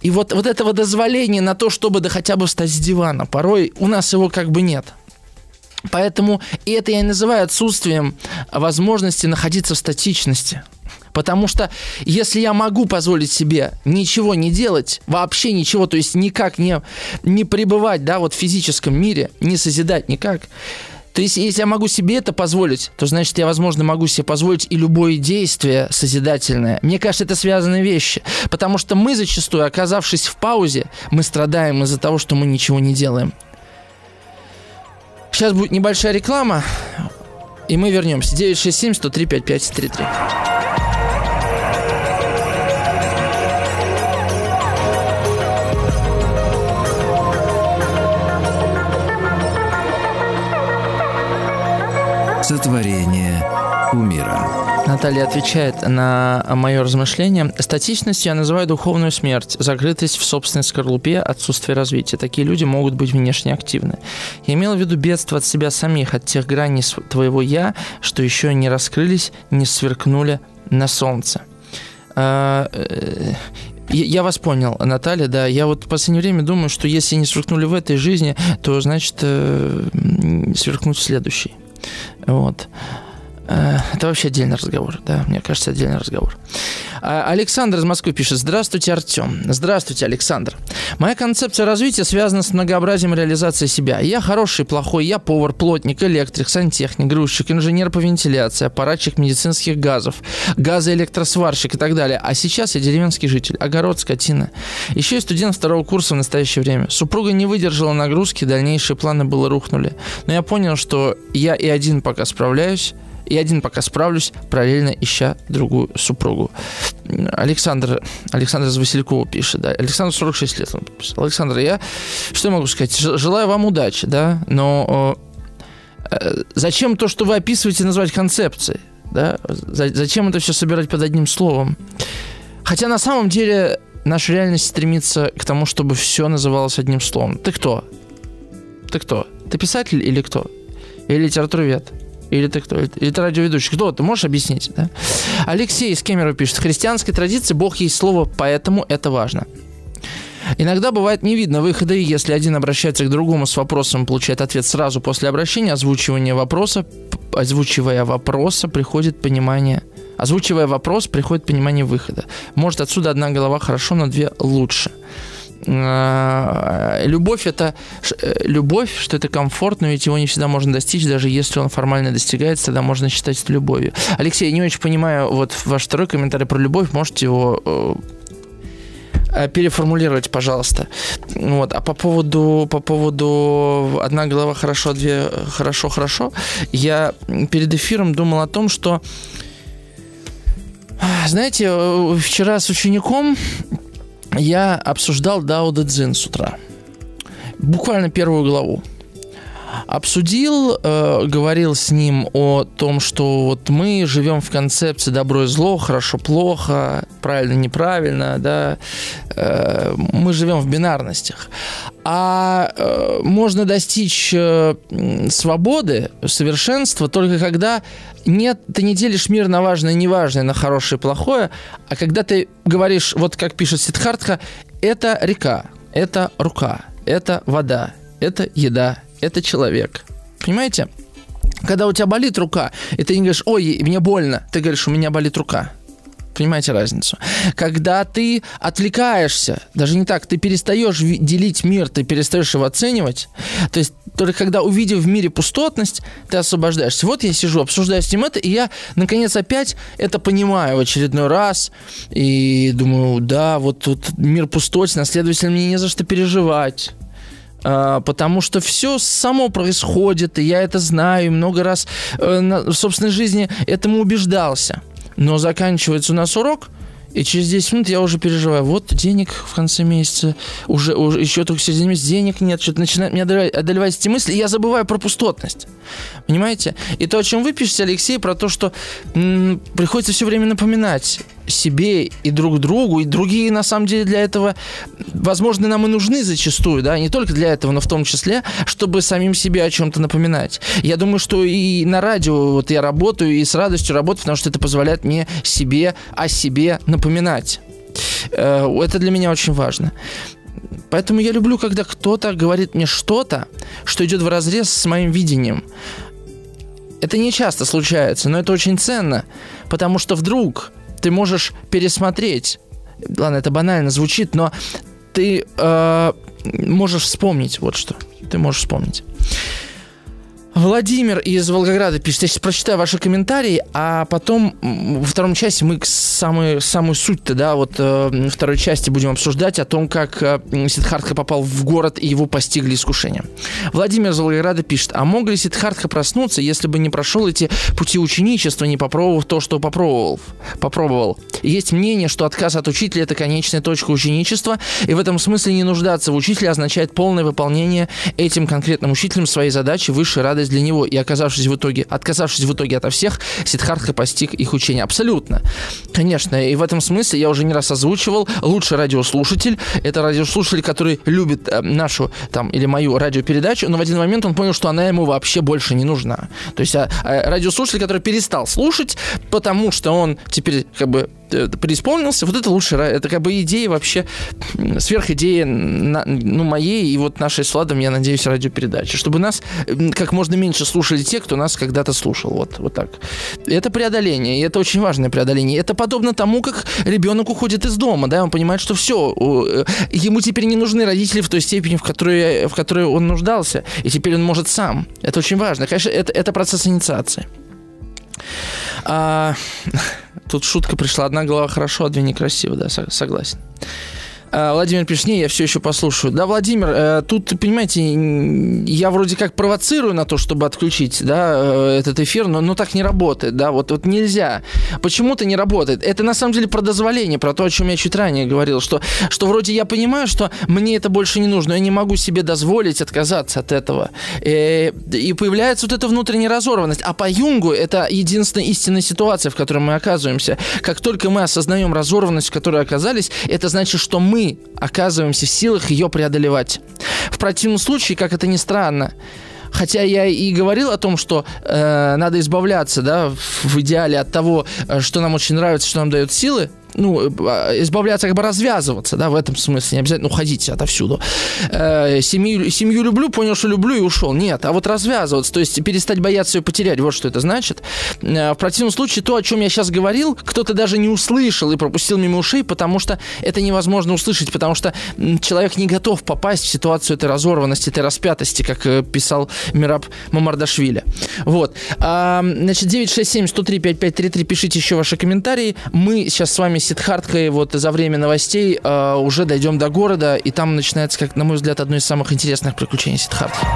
И вот, вот этого дозволения на то, чтобы да хотя бы встать с дивана, порой у нас его как бы нет. Поэтому это я называю отсутствием возможности находиться в статичности. Потому что если я могу позволить себе ничего не делать, вообще ничего, то есть никак не, не пребывать, да, вот в физическом мире, не созидать никак, то есть, если я могу себе это позволить, то значит, я, возможно, могу себе позволить и любое действие созидательное. Мне кажется, это связанные вещи. Потому что мы зачастую, оказавшись в паузе, мы страдаем из-за того, что мы ничего не делаем. Сейчас будет небольшая реклама, и мы вернемся. 967 103 5533. Сотворение умира. Наталья отвечает на мое размышление. Статичностью я называю духовную смерть, закрытость в собственной скорлупе, отсутствие развития. Такие люди могут быть внешне активны. Я имел в виду бедство от себя самих, от тех граней твоего «я», что еще не раскрылись, не сверкнули на солнце. А, э, я вас понял, Наталья, да. Я вот в последнее время думаю, что если не сверкнули в этой жизни, то значит э, сверкнуть в следующей. Вот. Э, это вообще отдельный разговор, да, мне кажется, отдельный разговор. А, Александр из Москвы пишет. Здравствуйте, Артем. Здравствуйте, Александр. Моя концепция развития связана с многообразием реализации себя. Я хороший, плохой, я повар, плотник, электрик, сантехник, грузчик, инженер по вентиляции, аппаратчик медицинских газов, газоэлектросварщик и так далее. А сейчас я деревенский житель, огород, скотина. Еще и студент второго курса в настоящее время. Супруга не выдержала нагрузки, дальнейшие планы было рухнули. Но я понял, что я и один пока справляюсь, и один пока справлюсь, параллельно ища другую супругу. Александр, Александр из Василькова пишет, да, Александр 46 лет он писал. Александр, я, что могу сказать, желаю вам удачи, да, но э, зачем то, что вы описываете, назвать концепцией, да, зачем это все собирать под одним словом? Хотя на самом деле наша реальность стремится к тому, чтобы все называлось одним словом. Ты кто? Ты кто? Ты писатель или кто? Или литературовед? Или ты кто? Или ты радиоведущий? Кто ты? Можешь объяснить? Да? Алексей из Кемерово пишет. В христианской традиции Бог есть слово, поэтому это важно. Иногда бывает не видно выхода, и если один обращается к другому с вопросом, получает ответ сразу после обращения, озвучивание вопроса, озвучивая вопроса, приходит понимание Озвучивая вопрос, приходит понимание выхода. Может, отсюда одна голова хорошо, но две лучше. Э, любовь это э, любовь, что это комфорт, но ведь его не всегда можно достичь, даже если он формально достигается, тогда можно считать это любовью. Алексей, я не очень понимаю, вот ваш второй комментарий про любовь, можете его э, переформулировать, пожалуйста. Вот. А по поводу, по поводу одна голова хорошо, две хорошо, хорошо, я перед эфиром думал о том, что знаете, вчера с учеником я обсуждал Дао Дэ Цзин с утра. Буквально первую главу. Обсудил, э, говорил с ним о том, что вот мы живем в концепции добро и зло, хорошо, плохо, правильно, неправильно, да, э, мы живем в бинарностях. А э, можно достичь э, свободы, совершенства только когда нет, ты не делишь мир на важное и неважное, на хорошее и плохое, а когда ты говоришь, вот как пишет Сидхартха, это река, это рука, это вода, это еда, это человек. Понимаете? Когда у тебя болит рука, и ты не говоришь, ой, мне больно, ты говоришь, у меня болит рука. Понимаете разницу? Когда ты отвлекаешься, даже не так, ты перестаешь делить мир, ты перестаешь его оценивать. То есть только когда увидев в мире пустотность, ты освобождаешься. Вот я сижу, обсуждаю с ним это, и я, наконец, опять это понимаю в очередной раз. И думаю, да, вот тут мир пустотен, следовательно, мне не за что переживать а, потому что все само происходит, и я это знаю, и много раз э, в собственной жизни этому убеждался. Но заканчивается у нас урок, И через 10 минут я уже переживаю. Вот денег в конце месяца, уже, уже еще только середине месяца денег нет, что-то начинает меня одолевать, одолевать эти мысли, и я забываю про пустотность. Понимаете? И то, о чем вы пишете, Алексей, про то, что м- приходится все время напоминать себе и друг другу, и другие, на самом деле, для этого, возможно, нам и нужны зачастую, да, не только для этого, но в том числе, чтобы самим себе о чем-то напоминать. Я думаю, что и на радио вот я работаю, и с радостью работаю, потому что это позволяет мне себе о себе напоминать. Э, это для меня очень важно. Поэтому я люблю, когда кто-то говорит мне что-то, что идет в разрез с моим видением. Это не часто случается, но это очень ценно, потому что вдруг ты можешь пересмотреть. Ладно, это банально звучит, но ты э, можешь вспомнить вот что. Ты можешь вспомнить. Владимир из Волгограда пишет, я сейчас прочитаю ваши комментарии, а потом во втором части мы самую, самую суть-то, да, вот э, второй части будем обсуждать о том, как э, Сиддхартха попал в город и его постигли искушения. Владимир из Волгограда пишет, а мог ли Сиддхартха проснуться, если бы не прошел эти пути ученичества, не попробовав то, что попробовал? попробовал? Есть мнение, что отказ от учителя – это конечная точка ученичества, и в этом смысле не нуждаться в учителе означает полное выполнение этим конкретным учителем своей задачи, высшей радости радость для него, и оказавшись в итоге, отказавшись в итоге ото всех, Сиддхартха постиг их учение. Абсолютно. Конечно, и в этом смысле я уже не раз озвучивал, лучший радиослушатель – это радиослушатель, который любит э, нашу там или мою радиопередачу, но в один момент он понял, что она ему вообще больше не нужна. То есть а, радиослушатель, который перестал слушать, потому что он теперь как бы Э, преисполнился, вот это лучше, это как бы идея вообще, сверхидея ну, моей и вот нашей с Владом, я надеюсь, радиопередачи, чтобы нас как можно меньше слушали те, кто нас когда-то слушал, вот, вот так. Это преодоление, и это очень важное преодоление. Это подобно тому, как ребенок уходит из дома, да, он понимает, что все, э, ему теперь не нужны родители в той степени, в которой, в которой он нуждался, и теперь он может сам. Это очень важно. Конечно, это, это процесс инициации. А, тут шутка пришла. Одна голова хорошо, а две некрасиво, да, согласен. А, Владимир пишет, не, я все еще послушаю. Да, Владимир, э, тут, понимаете, я вроде как провоцирую на то, чтобы отключить, да, э, этот эфир, но, но так не работает, да, вот, вот нельзя. Почему-то не работает. Это на самом деле про дозволение, про то, о чем я чуть ранее говорил, что, что вроде я понимаю, что мне это больше не нужно, я не могу себе дозволить отказаться от этого. И, э, и появляется вот эта внутренняя разорванность. А по Юнгу это единственная истинная ситуация, в которой мы оказываемся. Как только мы осознаем разорванность, в которой оказались, это значит, что мы оказываемся в силах ее преодолевать. В противном случае, как это ни странно, Хотя я и говорил о том, что э, надо избавляться, да, в идеале от того, э, что нам очень нравится, что нам дает силы, ну, э, избавляться, как бы развязываться, да, в этом смысле, не обязательно уходить отовсюду. Э, семью, семью люблю, понял, что люблю и ушел. Нет, а вот развязываться, то есть перестать бояться ее потерять, вот что это значит. Э, в противном случае то, о чем я сейчас говорил, кто-то даже не услышал и пропустил мимо ушей, потому что это невозможно услышать, потому что человек не готов попасть в ситуацию этой разорванности, этой распятости, как э, писал Мираб Мамардашвили. Вот. А, значит, 967-103-5533, пишите еще ваши комментарии. Мы сейчас с вами Сидхарткой вот за время новостей э, уже дойдем до города, и там начинается, как на мой взгляд, одно из самых интересных приключений Сидхартки.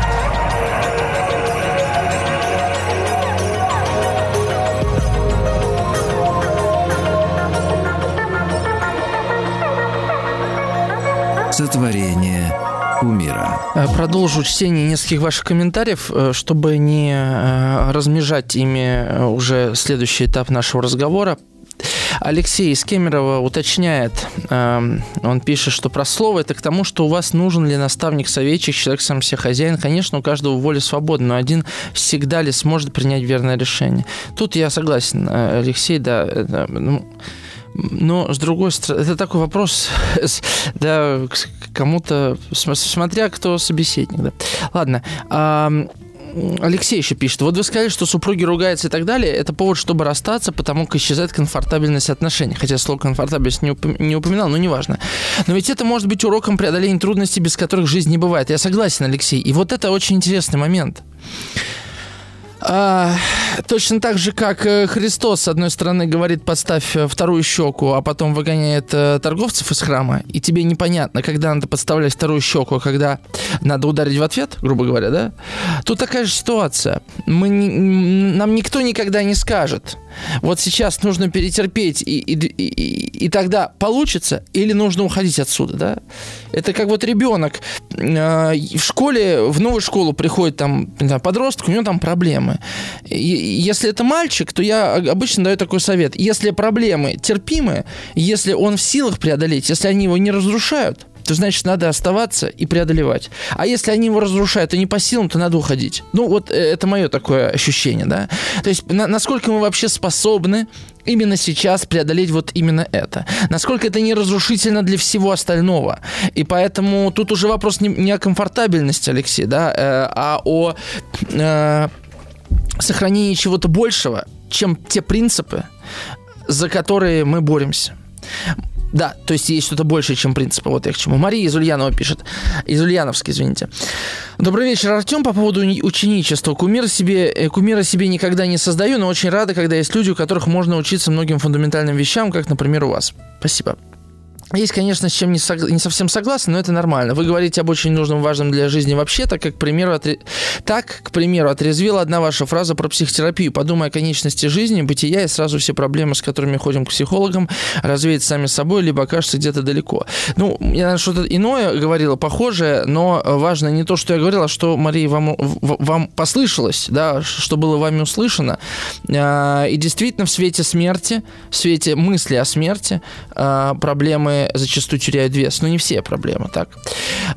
Сотворение кумира. Э, продолжу чтение нескольких ваших комментариев, э, чтобы не э, размежать ими уже следующий этап нашего разговора. Алексей из Кемерово уточняет, э, он пишет, что про слово это к тому, что у вас нужен ли наставник, советчик, человек сам себе хозяин. Конечно, у каждого воля свободна, но один всегда ли сможет принять верное решение. Тут я согласен, э, Алексей, да, это, ну, но, с другой стороны, это такой вопрос, да, кому-то, смотря кто собеседник, да. Ладно, Алексей еще пишет. Вот вы сказали, что супруги ругаются и так далее. Это повод, чтобы расстаться, потому как исчезает комфортабельность отношений. Хотя слово комфортабельность не, уп- не упоминал, но неважно. Но ведь это может быть уроком преодоления трудностей, без которых жизнь не бывает. Я согласен, Алексей. И вот это очень интересный момент. А, точно так же, как э, Христос, с одной стороны, говорит, подставь э, вторую щеку, а потом выгоняет э, торговцев из храма, и тебе непонятно, когда надо подставлять вторую щеку, а когда надо ударить в ответ, грубо говоря, да? Тут такая же ситуация. Мы, нам никто никогда не скажет, вот сейчас нужно перетерпеть, и, и, и, и тогда получится, или нужно уходить отсюда, да? Это как вот ребенок в школе, в новую школу приходит там не подросток, у него там проблемы. И, если это мальчик, то я обычно даю такой совет. Если проблемы терпимы, если он в силах преодолеть, если они его не разрушают, то значит надо оставаться и преодолевать. А если они его разрушают и не по силам, то надо уходить. Ну вот э, это мое такое ощущение, да. То есть на, насколько мы вообще способны именно сейчас преодолеть вот именно это. Насколько это не разрушительно для всего остального. И поэтому тут уже вопрос не, не о комфортабельности, Алексей, да, э, а о э, сохранении чего-то большего, чем те принципы, за которые мы боремся. Да, то есть есть что-то большее, чем принципы. Вот я к чему. Мария из Ульянова пишет. Из Ульяновска, извините. Добрый вечер, Артем. По поводу ученичества. Кумира себе, э, кумира себе никогда не создаю, но очень рада, когда есть люди, у которых можно учиться многим фундаментальным вещам, как, например, у вас. Спасибо. Есть, конечно, с чем не, сог... не совсем согласен, но это нормально. Вы говорите об очень нужном, важном для жизни вообще, так, как, к примеру, отре... так, к примеру, отрезвила одна ваша фраза про психотерапию. Подумай о конечности жизни, бытия, и сразу все проблемы, с которыми ходим к психологам, развеять сами собой, либо окажутся где-то далеко. Ну, я что-то иное говорила, похожее, но важно не то, что я говорила, а что, Мария, вам, вам послышалось, да, что было вами услышано. А, и действительно, в свете смерти, в свете мысли о смерти, а, зачастую теряют вес. Но не все проблемы, так.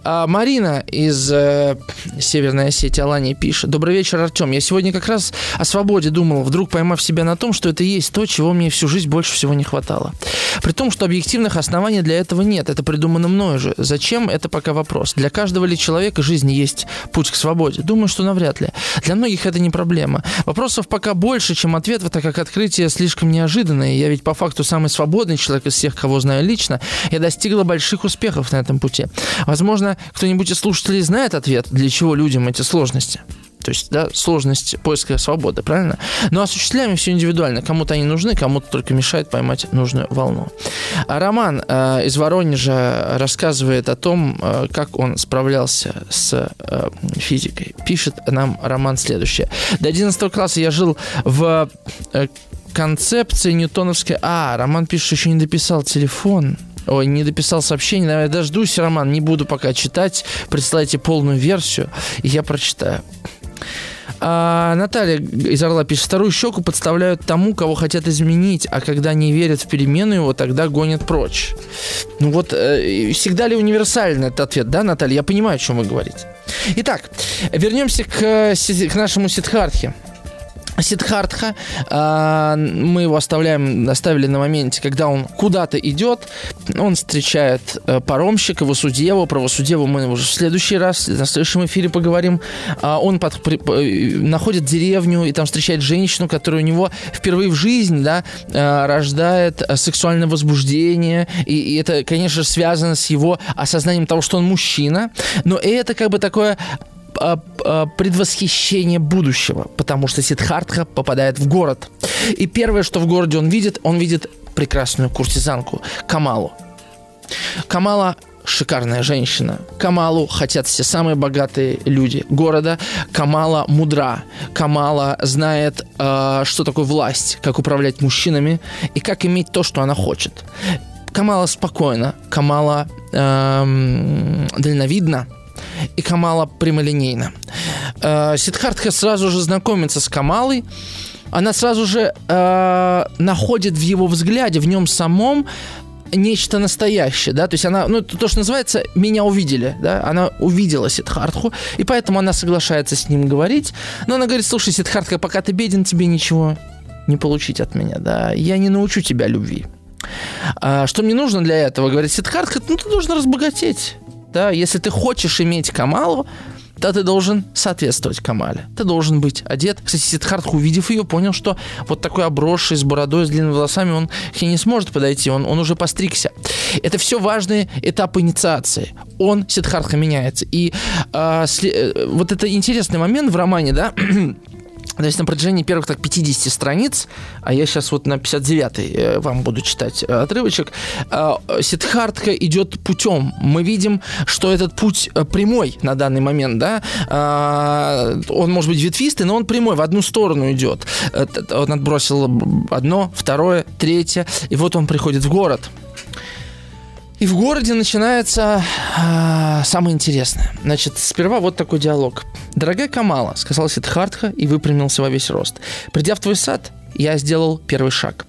А Марина из э, Северной Осетии Алании пишет. Добрый вечер, Артем. Я сегодня как раз о свободе думал, вдруг поймав себя на том, что это есть то, чего мне всю жизнь больше всего не хватало. При том, что объективных оснований для этого нет. Это придумано мною же. Зачем? Это пока вопрос. Для каждого ли человека жизни есть путь к свободе? Думаю, что навряд ли. Для многих это не проблема. Вопросов пока больше, чем ответов, так как открытие слишком неожиданное. Я ведь по факту самый свободный человек из всех, кого знаю лично. Я достигла больших успехов на этом пути. Возможно, кто-нибудь из слушателей знает ответ, для чего людям эти сложности. То есть, да, сложность поиска свободы, правильно? Но осуществляем все индивидуально. Кому-то они нужны, кому-то только мешает поймать нужную волну. А Роман э, из Воронежа рассказывает о том, э, как он справлялся с э, физикой. Пишет нам Роман следующее. До 11 класса я жил в э, концепции ньютоновской... А, Роман пишет, еще не дописал телефон. Ой, не дописал сообщение, наверное, дождусь, Роман, не буду пока читать. Присылайте полную версию, и я прочитаю. А, Наталья из Орла пишет, вторую щеку подставляют тому, кого хотят изменить, а когда не верят в перемену его, тогда гонят прочь. Ну вот, э, всегда ли универсальный этот ответ, да, Наталья? Я понимаю, о чем вы говорите. Итак, вернемся к, к нашему Сидхартхе. Сидхартха, а, мы его оставляем, оставили на моменте, когда он куда-то идет, он встречает э, паромщика Васудеву, про Васудеву мы уже в следующий раз, на следующем эфире поговорим, а, он под, при, находит деревню и там встречает женщину, которая у него впервые в жизни, да, э, рождает сексуальное возбуждение, и, и это, конечно, связано с его осознанием того, что он мужчина, но это как бы такое предвосхищение будущего, потому что Сидхартха попадает в город. И первое, что в городе он видит, он видит прекрасную куртизанку Камалу. Камала шикарная женщина. Камалу хотят все самые богатые люди города. Камала мудра. Камала знает, э, что такое власть, как управлять мужчинами и как иметь то, что она хочет. Камала спокойна. Камала э, дальновидна и Камала прямолинейно. Э, Сидхартха сразу же знакомится с Камалой, она сразу же э, находит в его взгляде, в нем самом нечто настоящее, да, то есть она, ну, то, что называется, меня увидели, да, она увидела Сидхартху, и поэтому она соглашается с ним говорить, но она говорит, слушай, Сидхартха, пока ты беден, тебе ничего не получить от меня, да, я не научу тебя любви. А, что мне нужно для этого, говорит Сидхартха, ну, ты должен разбогатеть, да, если ты хочешь иметь Камалу, то ты должен соответствовать Камале. Ты должен быть одет. Кстати, Сидхартх, увидев ее, понял, что вот такой обросший с бородой, с длинными волосами, он к ней не сможет подойти, он, он уже постригся. Это все важные этапы инициации. Он, Сидхартха, меняется. И а, сли, э, вот это интересный момент в романе, да, то есть на протяжении первых так 50 страниц, а я сейчас вот на 59-й э, вам буду читать э, отрывочек, э, Сидхартха идет путем. Мы видим, что этот путь прямой на данный момент, да, он может быть ветвистый, но он прямой, в одну сторону идет. Он отбросил одно, второе, третье, и вот он приходит в город. И в городе начинается э, самое интересное. Значит, сперва вот такой диалог. «Дорогая Камала», — сказал Сидхартха и выпрямился во весь рост. «Придя в твой сад, я сделал первый шаг.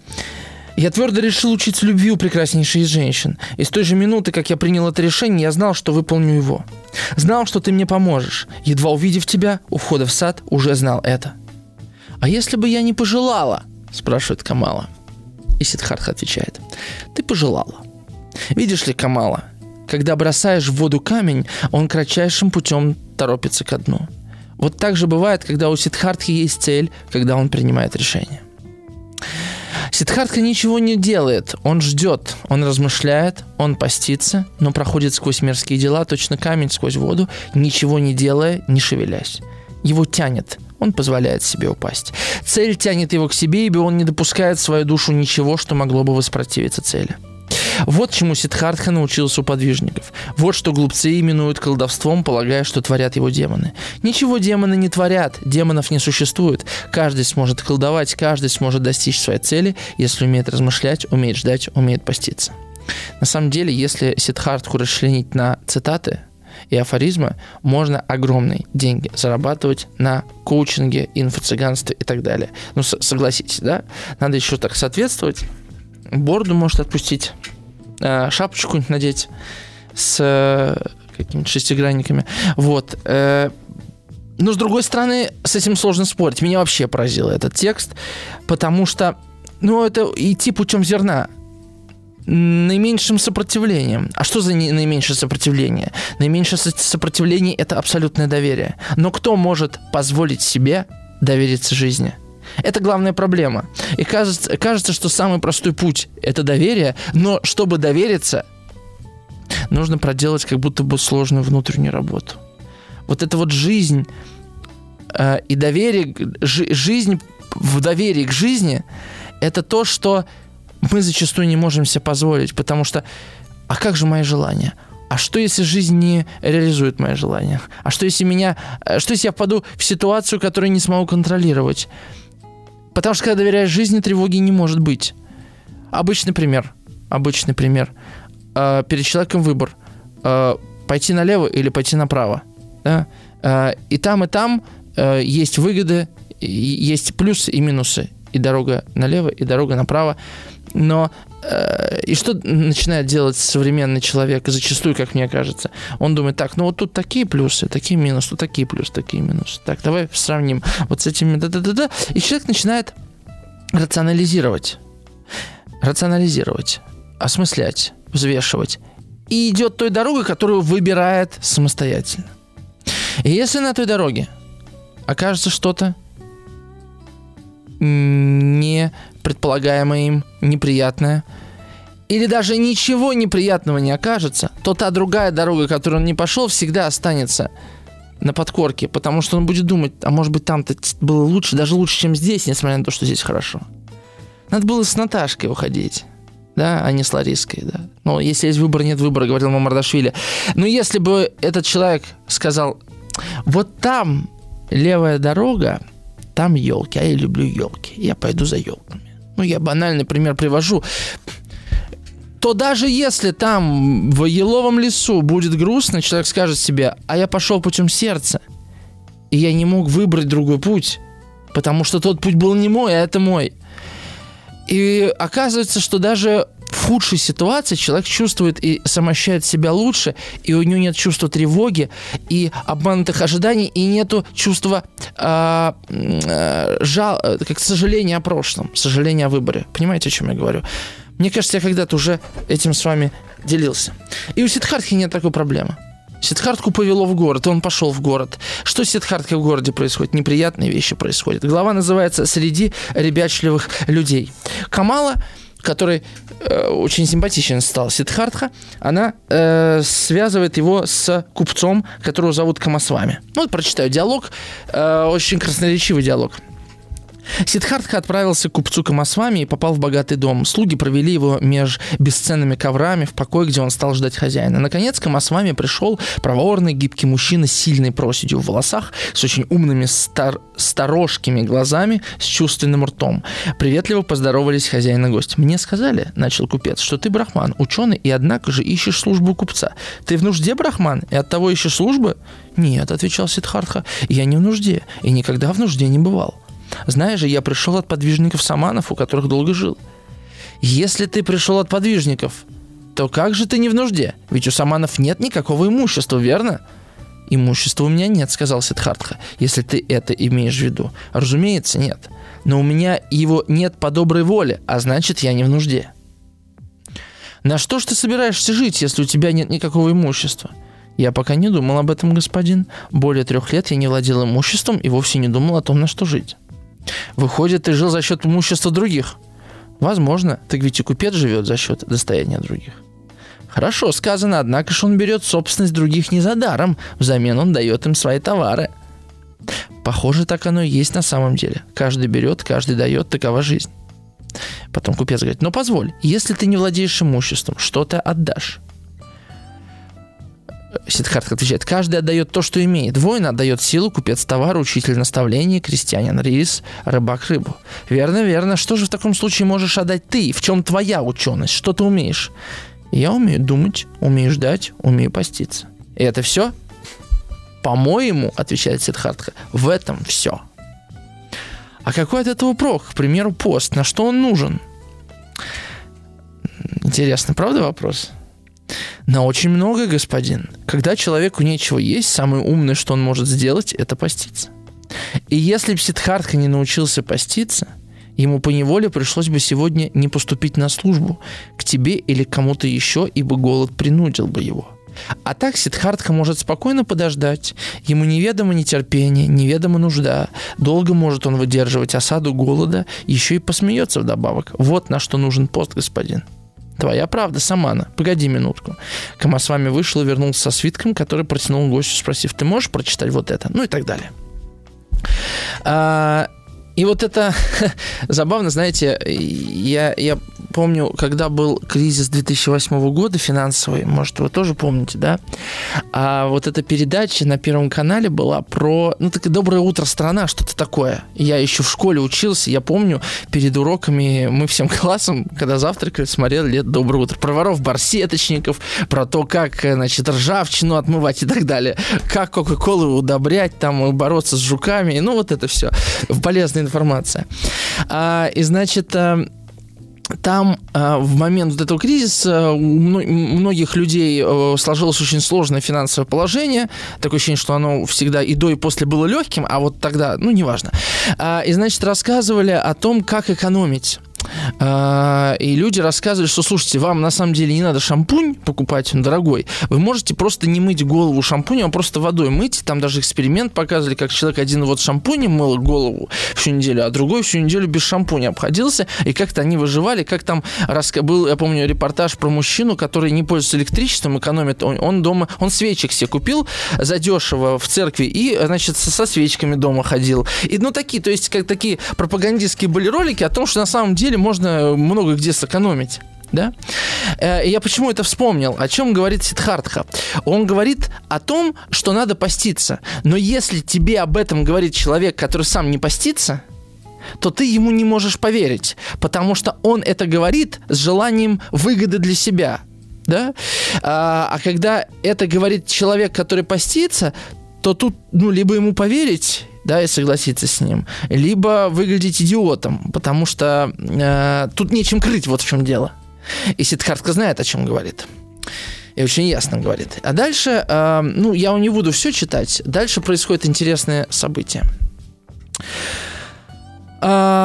Я твердо решил учиться любви у прекраснейшей из женщин. И с той же минуты, как я принял это решение, я знал, что выполню его. Знал, что ты мне поможешь. Едва увидев тебя, у входа в сад, уже знал это. «А если бы я не пожелала?» – спрашивает Камала. И Сидхартха отвечает. «Ты пожелала». Видишь ли, Камала, когда бросаешь в воду камень, он кратчайшим путем торопится ко дну. Вот так же бывает, когда у Сидхартхи есть цель, когда он принимает решение. Сидхартха ничего не делает, он ждет, он размышляет, он постится, но проходит сквозь мирские дела, точно камень сквозь воду, ничего не делая, не шевелясь. Его тянет, он позволяет себе упасть. Цель тянет его к себе, ибо он не допускает в свою душу ничего, что могло бы воспротивиться цели. Вот чему Сидхартха научился у подвижников. Вот что глупцы именуют колдовством, полагая, что творят его демоны. Ничего демоны не творят, демонов не существует. Каждый сможет колдовать, каждый сможет достичь своей цели, если умеет размышлять, умеет ждать, умеет поститься. На самом деле, если Сидхартху расчленить на цитаты, и афоризмы, можно огромные деньги зарабатывать на коучинге, инфо-цыганстве и так далее. Ну, согласитесь, да? Надо еще так соответствовать. Борду может отпустить э, шапочку надеть с э, какими-то шестигранниками. Вот. Э, но, с другой стороны, с этим сложно спорить. Меня вообще поразил этот текст, потому что, ну, это идти путем зерна наименьшим сопротивлением. А что за наименьшее сопротивление? Наименьшее сопротивление – это абсолютное доверие. Но кто может позволить себе довериться жизни? Это главная проблема. И кажется, кажется, что самый простой путь – это доверие, но чтобы довериться, нужно проделать как будто бы сложную внутреннюю работу. Вот это вот жизнь э, и доверие, жи, жизнь в доверии к жизни – это то, что мы зачастую не можем себе позволить, потому что а как же мои желания? А что, если жизнь не реализует мои желания? А что, если меня... Э, что, если я впаду в ситуацию, которую не смогу контролировать? Потому что когда доверяешь жизни, тревоги не может быть. Обычный пример. Обычный пример. Э, перед человеком выбор. Э, пойти налево или пойти направо. Да? Э, и там, и там э, есть выгоды, есть плюсы и минусы. И дорога налево, и дорога направо. Но и что начинает делать современный человек, зачастую, как мне кажется? Он думает, так, ну вот тут такие плюсы, такие минусы, тут такие плюсы, такие минусы. Так, давай сравним вот с этими, да-да-да-да. И человек начинает рационализировать. Рационализировать, осмыслять, взвешивать. И идет той дорогой, которую выбирает самостоятельно. И если на той дороге окажется что-то не предполагаемое им неприятное, или даже ничего неприятного не окажется, то та другая дорога, которую он не пошел, всегда останется на подкорке, потому что он будет думать, а может быть там-то было лучше, даже лучше, чем здесь, несмотря на то, что здесь хорошо. Надо было с Наташкой уходить, да, а не с Лариской, да. Но если есть выбор, нет выбора, говорил Мамардашвили. Но если бы этот человек сказал, вот там левая дорога, там елки, а я люблю елки, я пойду за елками ну я банальный пример привожу, то даже если там в еловом лесу будет грустно, человек скажет себе, а я пошел путем сердца, и я не мог выбрать другой путь, потому что тот путь был не мой, а это мой. И оказывается, что даже в худшей ситуации человек чувствует и самощает себя лучше, и у него нет чувства тревоги и обманутых ожиданий, и нету чувства э, э, жал, как сожаления о прошлом, сожаления о выборе. Понимаете, о чем я говорю? Мне кажется, я когда-то уже этим с вами делился. И у Сидхартхи нет такой проблемы. Сидхартку повело в город, и он пошел в город. Что с Сидхарткой в городе происходит? Неприятные вещи происходят. Глава называется «Среди ребячливых людей». Камала который э, очень симпатичен стал Сидхартха, она э, связывает его с купцом, которого зовут Камасвами. Ну, вот прочитаю диалог, э, очень красноречивый диалог. Сидхартха отправился к купцу Камасвами и попал в богатый дом. Слуги провели его меж бесценными коврами в покой, где он стал ждать хозяина. Наконец Камасвами пришел проворный, гибкий мужчина с сильной проседью в волосах, с очень умными стар сторожкими глазами, с чувственным ртом. Приветливо поздоровались хозяин и гость. «Мне сказали, — начал купец, — что ты брахман, ученый, и однако же ищешь службу купца. Ты в нужде, брахман, и от того ищешь службы?» «Нет, — отвечал Сидхартха, — я не в нужде, и никогда в нужде не бывал». Знаешь же, я пришел от подвижников саманов, у которых долго жил. Если ты пришел от подвижников, то как же ты не в нужде? Ведь у саманов нет никакого имущества, верно? Имущества у меня нет, сказал Сидхартха, если ты это имеешь в виду. Разумеется, нет. Но у меня его нет по доброй воле, а значит, я не в нужде. На что ж ты собираешься жить, если у тебя нет никакого имущества? Я пока не думал об этом, господин. Более трех лет я не владел имуществом и вовсе не думал о том, на что жить. Выходит, ты жил за счет имущества других. Возможно, так ведь и купец живет за счет достояния других. Хорошо сказано, однако же он берет собственность других не за даром, взамен он дает им свои товары. Похоже, так оно и есть на самом деле. Каждый берет, каждый дает, такова жизнь. Потом купец говорит, но позволь, если ты не владеешь имуществом, что ты отдашь? Сидхартха отвечает, каждый отдает то, что имеет. Воин отдает силу, купец товар, учитель наставление, крестьянин рис, рыбак рыбу. Верно, верно. Что же в таком случае можешь отдать ты? В чем твоя ученость? Что ты умеешь? Я умею думать, умею ждать, умею поститься. И это все? По-моему, отвечает Сидхартха, в этом все. А какой от этого прок? К примеру, пост. На что он нужен? Интересно, правда вопрос? На очень много, господин. Когда человеку нечего есть, самое умное, что он может сделать, это поститься. И если бы Сидхартха не научился поститься, ему по неволе пришлось бы сегодня не поступить на службу к тебе или кому-то еще, ибо голод принудил бы его. А так Сидхартха может спокойно подождать. Ему неведомо нетерпение, неведомо нужда. Долго может он выдерживать осаду голода, еще и посмеется вдобавок. Вот на что нужен пост, господин. Твоя правда, Самана. Погоди минутку. Камасвами вышел и вернулся со свитком, который протянул гостю, спросив, ты можешь прочитать вот это? Ну и так далее. А, и вот это забавно, знаете, я, я помню, когда был кризис 2008 года финансовый, может, вы тоже помните, да? А вот эта передача на Первом канале была про, ну, так «Доброе утро, страна», что-то такое. Я еще в школе учился, я помню, перед уроками мы всем классом, когда завтракали, смотрели «Доброе утро». Про воров-барсеточников, про то, как, значит, ржавчину отмывать и так далее. Как Кока-Колу удобрять, там, бороться с жуками, ну, вот это все. Полезная информация. А, и, значит, а, там э, в момент вот этого кризиса у многих людей э, сложилось очень сложное финансовое положение. Такое ощущение, что оно всегда и до, и после было легким, а вот тогда, ну, неважно. Э, и, значит, рассказывали о том, как экономить. А, и люди рассказывали, что, слушайте, вам на самом деле не надо шампунь покупать, дорогой. Вы можете просто не мыть голову шампунем, а просто водой мыть. Там даже эксперимент показывали, как человек один вот шампунем мыл голову всю неделю, а другой всю неделю без шампуня обходился. И как-то они выживали, как там был, я помню, репортаж про мужчину, который не пользуется электричеством, экономит. Он, дома, он свечек себе купил задешево в церкви и, значит, со свечками дома ходил. И, ну, такие, то есть, как такие пропагандистские были ролики о том, что на самом деле можно много где сэкономить. Да? Э, я почему это вспомнил? О чем говорит Сидхартха? Он говорит о том, что надо поститься. Но если тебе об этом говорит человек, который сам не постится, то ты ему не можешь поверить, потому что он это говорит с желанием выгоды для себя. Да? А, а когда это говорит человек, который постится, то тут, ну, либо ему поверить, да, и согласиться с ним, либо выглядеть идиотом, потому что э, тут нечем крыть, вот в чем дело. И Сидхартка знает, о чем говорит. И очень ясно говорит. А дальше, э, ну, я не буду все читать, дальше происходит интересное событие. А,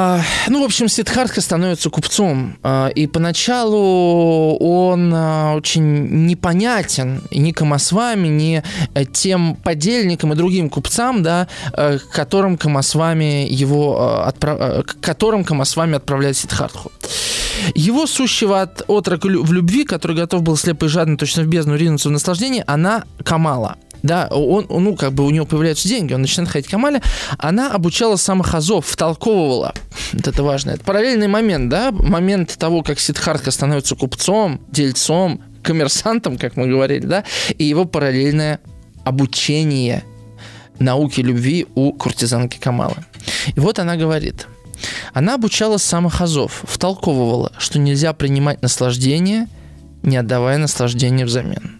ну, в общем, Сидхартха становится купцом, а, и поначалу он а, очень непонятен ни Камасвами, ни э, тем подельникам и другим купцам, да, э, к которым Камасвами его отправ... Э, к которым Камасвами отправляет Сидхартху. Его сущего от отрока в любви, который готов был слепо и жадно точно в бездну ринуться в наслаждение, она Камала. Да, он, ну, как бы у него появляются деньги, он начинает ходить к Камале, она обучала самых азов, втолковывала. Вот это важно. Это параллельный момент, да, момент того, как Сидхартха становится купцом, дельцом, коммерсантом, как мы говорили, да, и его параллельное обучение науке любви у куртизанки Камалы. И вот она говорит, она обучала самых азов, втолковывала, что нельзя принимать наслаждение, не отдавая наслаждение взамен.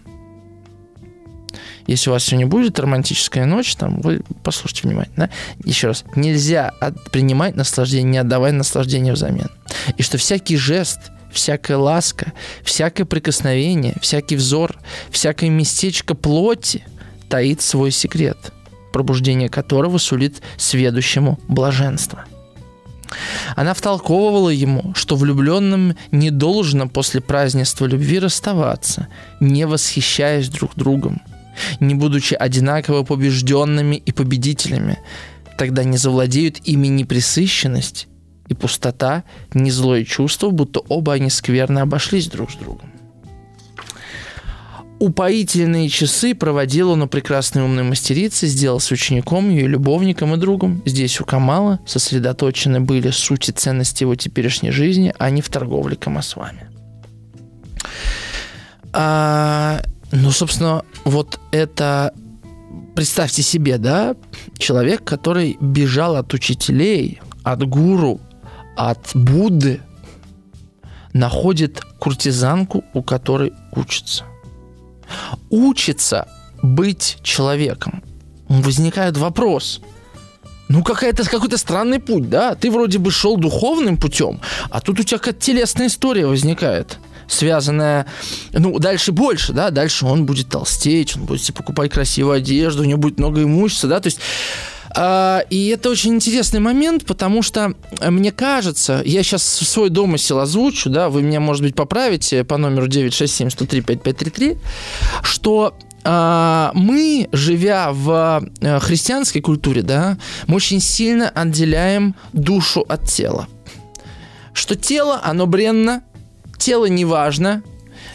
Если у вас сегодня будет романтическая ночь, там вы послушайте внимательно. Да? Еще раз. Нельзя принимать наслаждение, не отдавая наслаждение взамен. И что всякий жест, всякая ласка, всякое прикосновение, всякий взор, всякое местечко плоти таит свой секрет, пробуждение которого сулит сведущему блаженство. Она втолковывала ему, что влюбленным не должно после празднества любви расставаться, не восхищаясь друг другом – не будучи одинаково побежденными и победителями. Тогда не завладеют ими ни пресыщенность и пустота, ни злое чувство, будто оба они скверно обошлись друг с другом. Упоительные часы проводил он у прекрасной умной мастерицы, сделался учеником, ее любовником и другом. Здесь у Камала сосредоточены были сути ценности его теперешней жизни, а не в торговле камасвами. А, ну, собственно, вот это представьте себе, да, человек, который бежал от учителей, от гуру, от Будды, находит куртизанку, у которой учится. Учится быть человеком. Возникает вопрос. Ну, какая-то, какой-то странный путь, да? Ты вроде бы шел духовным путем, а тут у тебя какая-то телесная история возникает связанная, ну, дальше больше, да, дальше он будет толстеть, он будет покупать красивую одежду, у него будет много имущества, да, то есть а, и это очень интересный момент, потому что э, мне кажется, я сейчас свой домысел озвучу, да, вы меня, может быть, поправите по номеру 967-103-5533, что а, мы, живя в э, христианской культуре, да, мы очень сильно отделяем душу от тела. Что тело, оно бренно, тело не важно,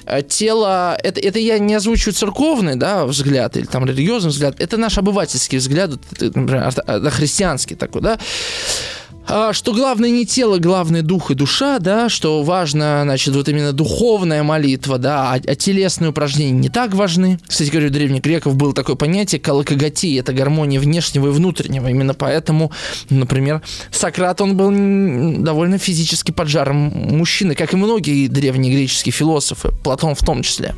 э, тело, это, это я не озвучиваю церковный да, взгляд или там религиозный взгляд, это наш обывательский взгляд, например, христианский такой, да, что главное не тело, главное дух и душа, да, что важно, значит, вот именно духовная молитва, да, а, а телесные упражнения не так важны. Кстати говоря, у древних греков было такое понятие калакагати, это гармония внешнего и внутреннего. Именно поэтому, например, Сократ, он был довольно физически поджаром мужчины, как и многие древние греческие философы, Платон в том числе.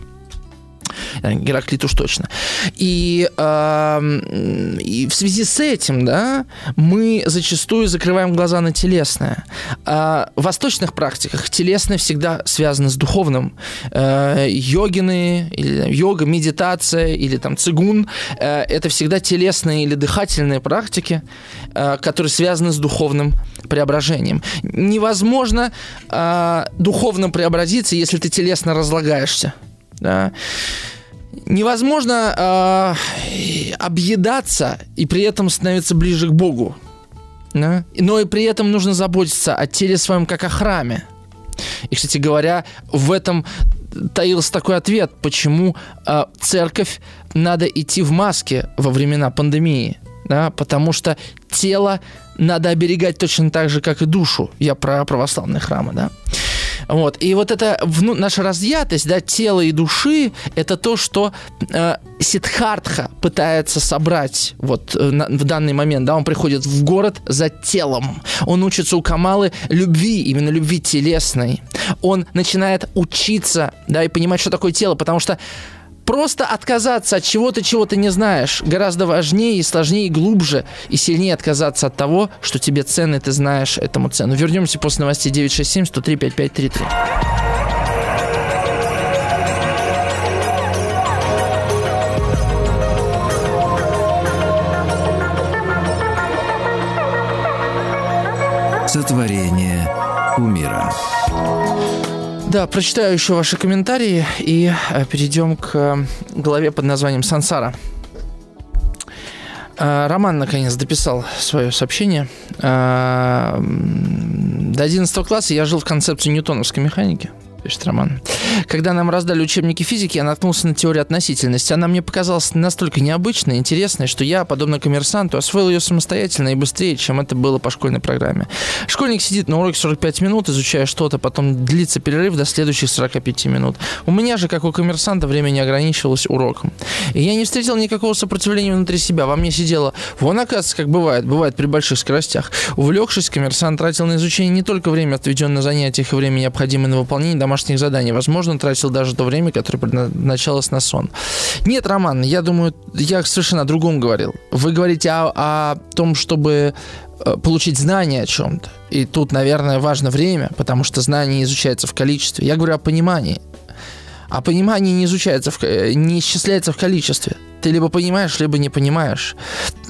Э, Гераклит уж точно. И, э, и в связи с этим, да, мы зачастую закрываем глаза на телесное. А в восточных практиках телесное всегда связано с духовным. Э, йогины, или йога, медитация, или там цигун, э, это всегда телесные или дыхательные практики, э, которые связаны с духовным преображением. Невозможно э, духовно преобразиться, если ты телесно разлагаешься. Да. Невозможно э, объедаться и при этом становиться ближе к Богу. Да? Но и при этом нужно заботиться о теле своем как о храме. И, кстати говоря, в этом таился такой ответ, почему э, церковь надо идти в маске во времена пандемии. Да? Потому что тело надо оберегать точно так же, как и душу. Я про православные храмы, да. Вот. И вот это вну, наша разъятость, да, тела и души, это то, что э, Сидхартха пытается собрать вот э, на, в данный момент, да, он приходит в город за телом. Он учится у Камалы любви, именно любви телесной. Он начинает учиться, да, и понимать, что такое тело, потому что Просто отказаться от чего-то, чего ты не знаешь, гораздо важнее и сложнее, и глубже, и сильнее отказаться от того, что тебе ценно, и ты знаешь этому цену. Вернемся после новостей 967 103 5533. Сотворение умира. Да, прочитаю еще ваши комментарии и э, перейдем к э, главе под названием «Сансара». Э, Роман, наконец, дописал свое сообщение. До 11 класса я жил в концепции ньютоновской механики. Пишет Роман. Когда нам раздали учебники физики, я наткнулся на теорию относительности. Она мне показалась настолько необычной, интересной, что я, подобно коммерсанту, освоил ее самостоятельно и быстрее, чем это было по школьной программе. Школьник сидит на уроке 45 минут, изучая что-то, потом длится перерыв до следующих 45 минут. У меня же, как у коммерсанта, время не ограничивалось уроком. И я не встретил никакого сопротивления внутри себя. Во мне сидело, вон, оказывается, как бывает, бывает при больших скоростях. Увлекшись, коммерсант тратил на изучение не только время, отведенное на занятиях, и время, необходимое на выполнение домашних заданий. Возможно, тратил даже то время, которое предназначалось на сон. Нет, Роман, я думаю, я совершенно о другом говорил. Вы говорите о, о том, чтобы э, получить знания о чем-то. И тут, наверное, важно время, потому что знание изучается в количестве. Я говорю о понимании. А понимание не изучается, в, не исчисляется в количестве ты либо понимаешь, либо не понимаешь.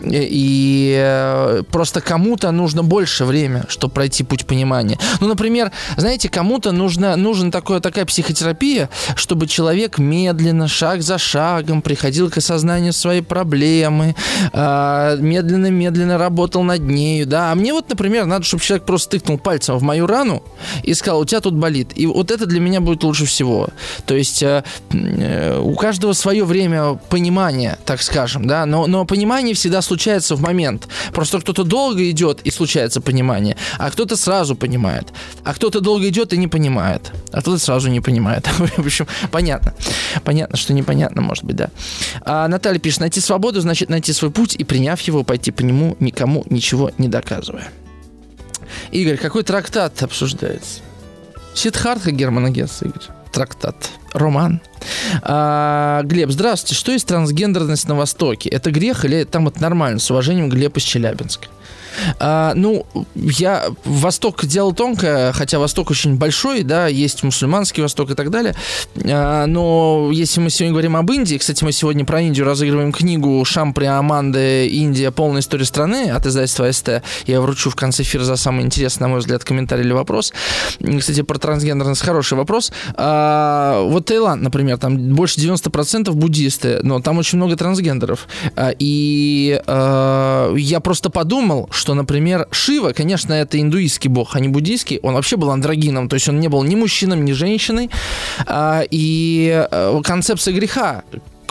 И э, просто кому-то нужно больше время, чтобы пройти путь понимания. Ну, например, знаете, кому-то нужно, нужен такое, такая психотерапия, чтобы человек медленно, шаг за шагом приходил к осознанию своей проблемы, а, медленно-медленно работал над нею, да. А мне вот, например, надо, чтобы человек просто тыкнул пальцем в мою рану и сказал, у тебя тут болит. И вот это для меня будет лучше всего. То есть э, э, у каждого свое время понимания понимание, так скажем, да, но, но понимание всегда случается в момент. Просто кто-то долго идет и случается понимание, а кто-то сразу понимает, а кто-то долго идет и не понимает, а кто-то сразу не понимает. В общем, понятно. Понятно, что непонятно, может быть, да. А Наталья пишет, найти свободу значит найти свой путь и, приняв его, пойти по нему, никому ничего не доказывая. Игорь, какой трактат обсуждается? Сидхартха Германа Гесса, Игорь. Трактат. Роман. А, Глеб, здравствуйте. Что есть трансгендерность на Востоке? Это грех или там это нормально? С уважением, Глеб из Челябинска. А, ну, я Восток делал тонко, хотя Восток очень большой, да, есть мусульманский Восток и так далее. А, но если мы сегодня говорим об Индии, кстати, мы сегодня про Индию разыгрываем книгу Шампри Аманды «Индия. Полная история страны» от издательства СТ. Я вручу в конце эфира за самый интересный, на мой взгляд, комментарий или вопрос. Кстати, про трансгендерность хороший вопрос. А, вот Таиланд, например, там больше 90% буддисты, но там очень много трансгендеров. А, и а, я просто подумал, что что, например, Шива, конечно, это индуистский бог, а не буддийский, он вообще был андрогином, то есть он не был ни мужчиной, ни женщиной, а, и э, концепция греха,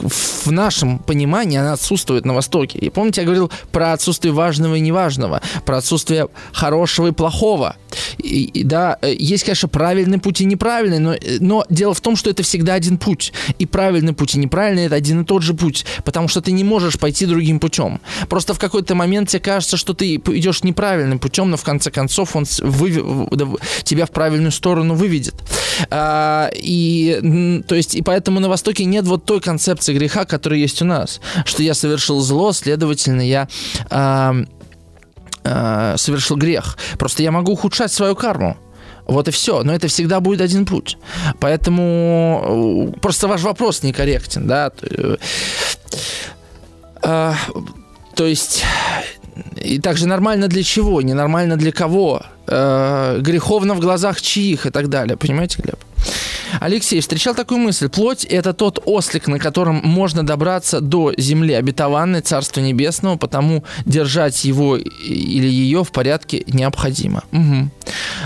в нашем понимании она отсутствует на Востоке. И помните, я говорил про отсутствие важного и неважного, про отсутствие хорошего и плохого. И, и, да, э, есть, конечно, правильный путь и неправильный, но, э, но дело в том, что это всегда один путь. И правильный путь и неправильный это один и тот же путь, потому что ты не можешь пойти другим путем. Просто в какой-то момент тебе кажется, что ты идешь неправильным путем, но в конце концов он вы, тебя в правильную сторону выведет. А, и, то есть, и поэтому на Востоке нет вот той концепции греха, которая есть у нас, что я совершил зло, следовательно, я а, а, совершил грех. Просто я могу ухудшать свою карму. Вот и все. Но это всегда будет один путь. Поэтому э, просто ваш вопрос некорректен, да. А, то есть и также нормально для чего, ненормально для кого, э, греховно в глазах чьих и так далее. Понимаете, Глеб? Алексей, встречал такую мысль. Плоть – это тот ослик, на котором можно добраться до земли обетованной, Царства Небесного, потому держать его или ее в порядке необходимо. Угу.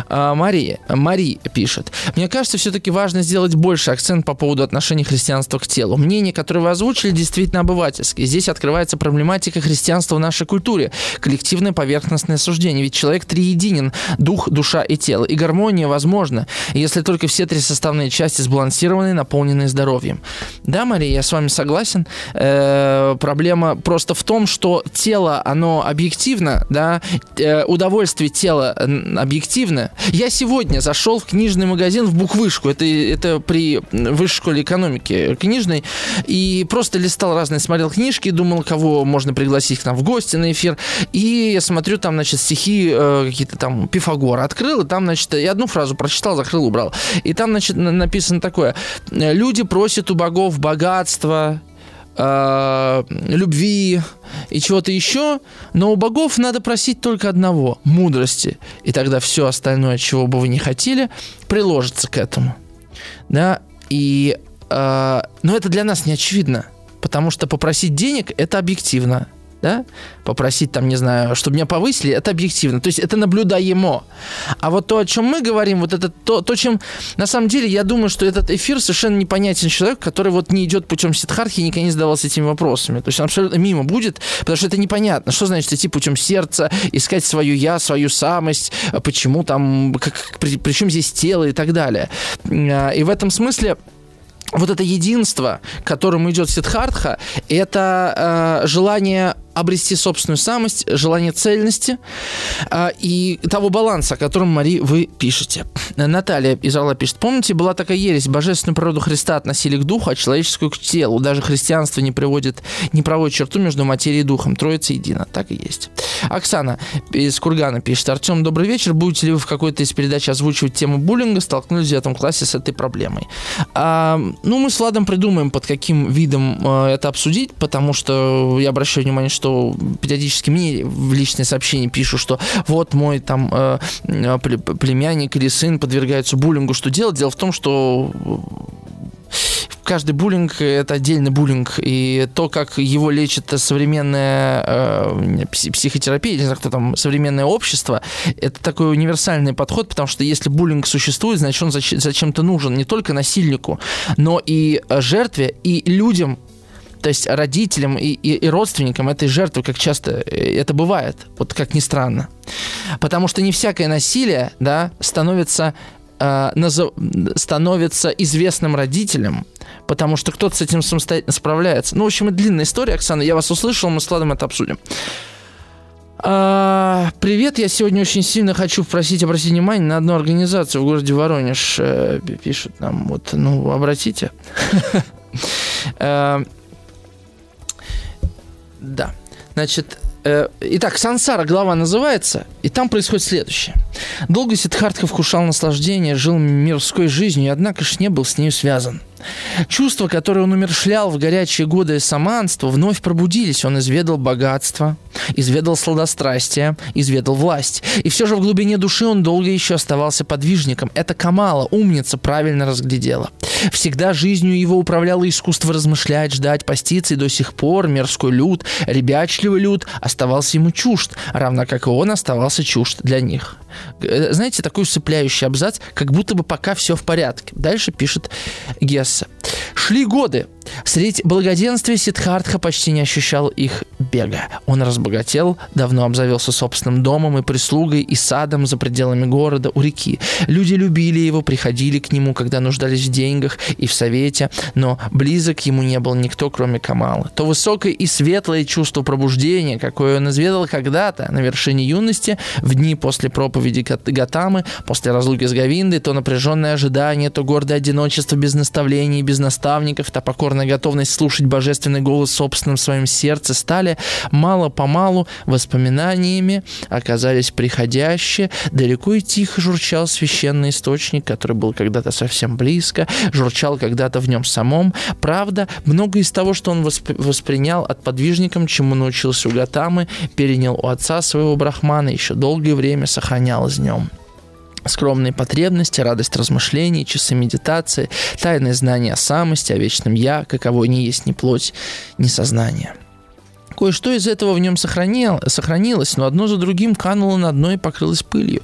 А, Мария, Мари пишет. Мне кажется, все-таки важно сделать больше акцент по поводу отношения христианства к телу. Мнение, которое вы озвучили, действительно обывательское. Здесь открывается проблематика христианства в нашей культуре. Коллективное поверхностное суждение. Ведь человек триединен – дух, душа и тело. И гармония возможна, если только все три составные части сбалансированы, наполнены здоровьем. Да, Мария, я с вами согласен. Э, проблема просто в том, что тело, оно объективно, да, э, удовольствие тела объективно. Я сегодня зашел в книжный магазин в буквышку, это, это при высшей школе экономики книжной, и просто листал разные, смотрел книжки, думал, кого можно пригласить к нам в гости на эфир, и я смотрю, там, значит, стихи э, какие-то там Пифагора открыл, и там, значит, я одну фразу прочитал, закрыл, убрал. И там, значит, написано такое. Люди просят у богов богатства, э, любви и чего-то еще, но у богов надо просить только одного – мудрости. И тогда все остальное, чего бы вы не хотели, приложится к этому. Да, и... Э, но это для нас не очевидно, потому что попросить денег – это объективно. Да, попросить там, не знаю, чтобы меня повысили, это объективно, то есть это наблюдаемо. А вот то, о чем мы говорим, вот это то, то, чем на самом деле я думаю, что этот эфир совершенно непонятен человек, который вот не идет путем ситхархи и никогда не задавался этими вопросами. То есть он абсолютно мимо будет, потому что это непонятно. Что значит идти путем сердца, искать свою я, свою самость, почему там, как, при, при чем здесь тело и так далее. А, и в этом смысле вот это единство, к которому идет Сидхартха, это э, желание обрести собственную самость, желание цельности э, и того баланса, о котором, Мари, вы пишете. Наталья из Орла пишет. Помните, была такая ересь, божественную природу Христа относили к духу, а человеческую к телу. Даже христианство не приводит, не проводит черту между материей и духом. Троица едина. Так и есть. Оксана из Кургана пишет. Артем, добрый вечер. Будете ли вы в какой-то из передач озвучивать тему буллинга? Столкнулись в девятом классе с этой проблемой. А, ну, мы с Владом придумаем, под каким видом э, это обсудить, потому что я обращаю внимание, что что периодически мне в личные сообщения пишут, что вот мой там э, э племянник или сын подвергаются буллингу. Что делать? Дело в том, что каждый буллинг – это отдельный буллинг, и то, как его лечит современная э, психотерапия, не знаю, кто там, современное общество, это такой универсальный подход, потому что если буллинг существует, значит, он зачем-то нужен не только насильнику, но и жертве, и людям, то есть родителям и, и, и родственникам этой жертвы, как часто э, это бывает, вот как ни странно. Потому что не всякое насилие да, становится, э, назов... становится известным родителям, потому что кто-то с этим самостоятельно справляется. Ну, в общем, это длинная история, Оксана, я вас услышал, мы с Владом это обсудим. А, привет, я сегодня очень сильно хочу просить обратить внимание на одну организацию в городе Воронеж. Э, пишут нам, вот, ну, обратите. Да. Значит, э, итак, Сансара глава называется, и там происходит следующее. Долго Сиддхартха вкушал наслаждение, жил мирской жизнью, однако ж не был с нею связан. Чувства, которые он умершлял в горячие годы саманства, вновь пробудились. Он изведал богатство, изведал сладострастие, изведал власть. И все же в глубине души он долго еще оставался подвижником. Это Камала, умница, правильно разглядела. Всегда жизнью его управляло искусство размышлять, ждать, поститься, и до сих пор мирской люд, ребячливый люд оставался ему чужд, равно как и он оставался чужд для них. Э, знаете, такой усыпляющий абзац, как будто бы пока все в порядке. Дальше пишет Гесса. Шли годы. Среди благоденствия Сидхартха почти не ощущал их бега. Он разбогател, давно обзавелся собственным домом и прислугой, и садом за пределами города у реки. Люди любили его, приходили к нему, когда нуждались в деньгах и в совете, но близок ему не был никто, кроме Камала. То высокое и светлое чувство пробуждения, какое он изведал когда-то на вершине юности, в дни после проповеди Гатамы, после разлуки с Гавиндой, то напряженное ожидание, то гордое одиночество без наставлений, без наставников, та покорная готовность слушать божественный голос в собственном своем сердце стали мало-помалу воспоминаниями, оказались приходящие, далеко и тихо журчал священный источник, который был когда-то совсем близко, журчал когда-то в нем самом. Правда, многое из того, что он восп- воспринял от подвижником, чему научился у Гатамы, перенял у отца своего брахмана, еще долгое время сохранял из нем скромные потребности, радость размышлений, часы медитации, тайное знание о самости, о вечном «я», каково не есть ни плоть, ни сознание – Кое-что из этого в нем сохранил, сохранилось, но одно за другим кануло на дно и покрылось пылью.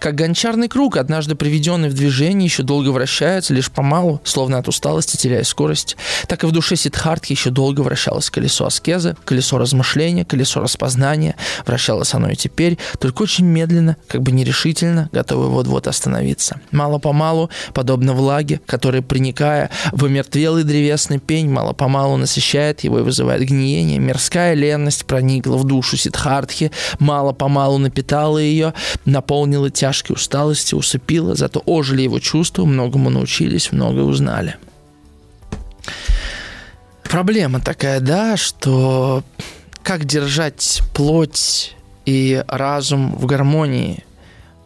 Как гончарный круг, однажды приведенный в движение, еще долго вращается, лишь помалу, словно от усталости теряя скорость, так и в душе Сидхартки еще долго вращалось колесо аскезы, колесо размышления, колесо распознания. Вращалось оно и теперь, только очень медленно, как бы нерешительно, готовое вот-вот остановиться. Мало-помалу, подобно влаге, которая, проникая в омертвелый древесный пень, мало-помалу насыщает его и вызывает гниение, мирская Такая ленность проникла в душу Сидхартхи, мало-помалу напитала ее, наполнила тяжкой усталости, усыпила, зато ожили его чувства, многому научились, многое узнали. Проблема такая, да, что как держать плоть и разум в гармонии,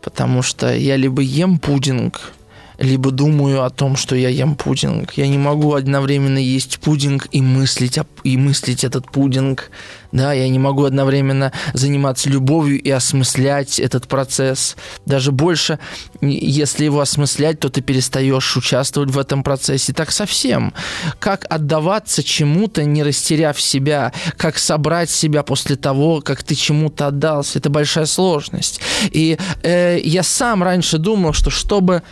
потому что я либо ем пудинг, либо думаю о том, что я ем пудинг. Я не могу одновременно есть пудинг и мыслить, и мыслить этот пудинг. Да, я не могу одновременно заниматься любовью и осмыслять этот процесс. Даже больше, если его осмыслять, то ты перестаешь участвовать в этом процессе. Так совсем. Как отдаваться чему-то, не растеряв себя? Как собрать себя после того, как ты чему-то отдался? Это большая сложность. И э, я сам раньше думал, что чтобы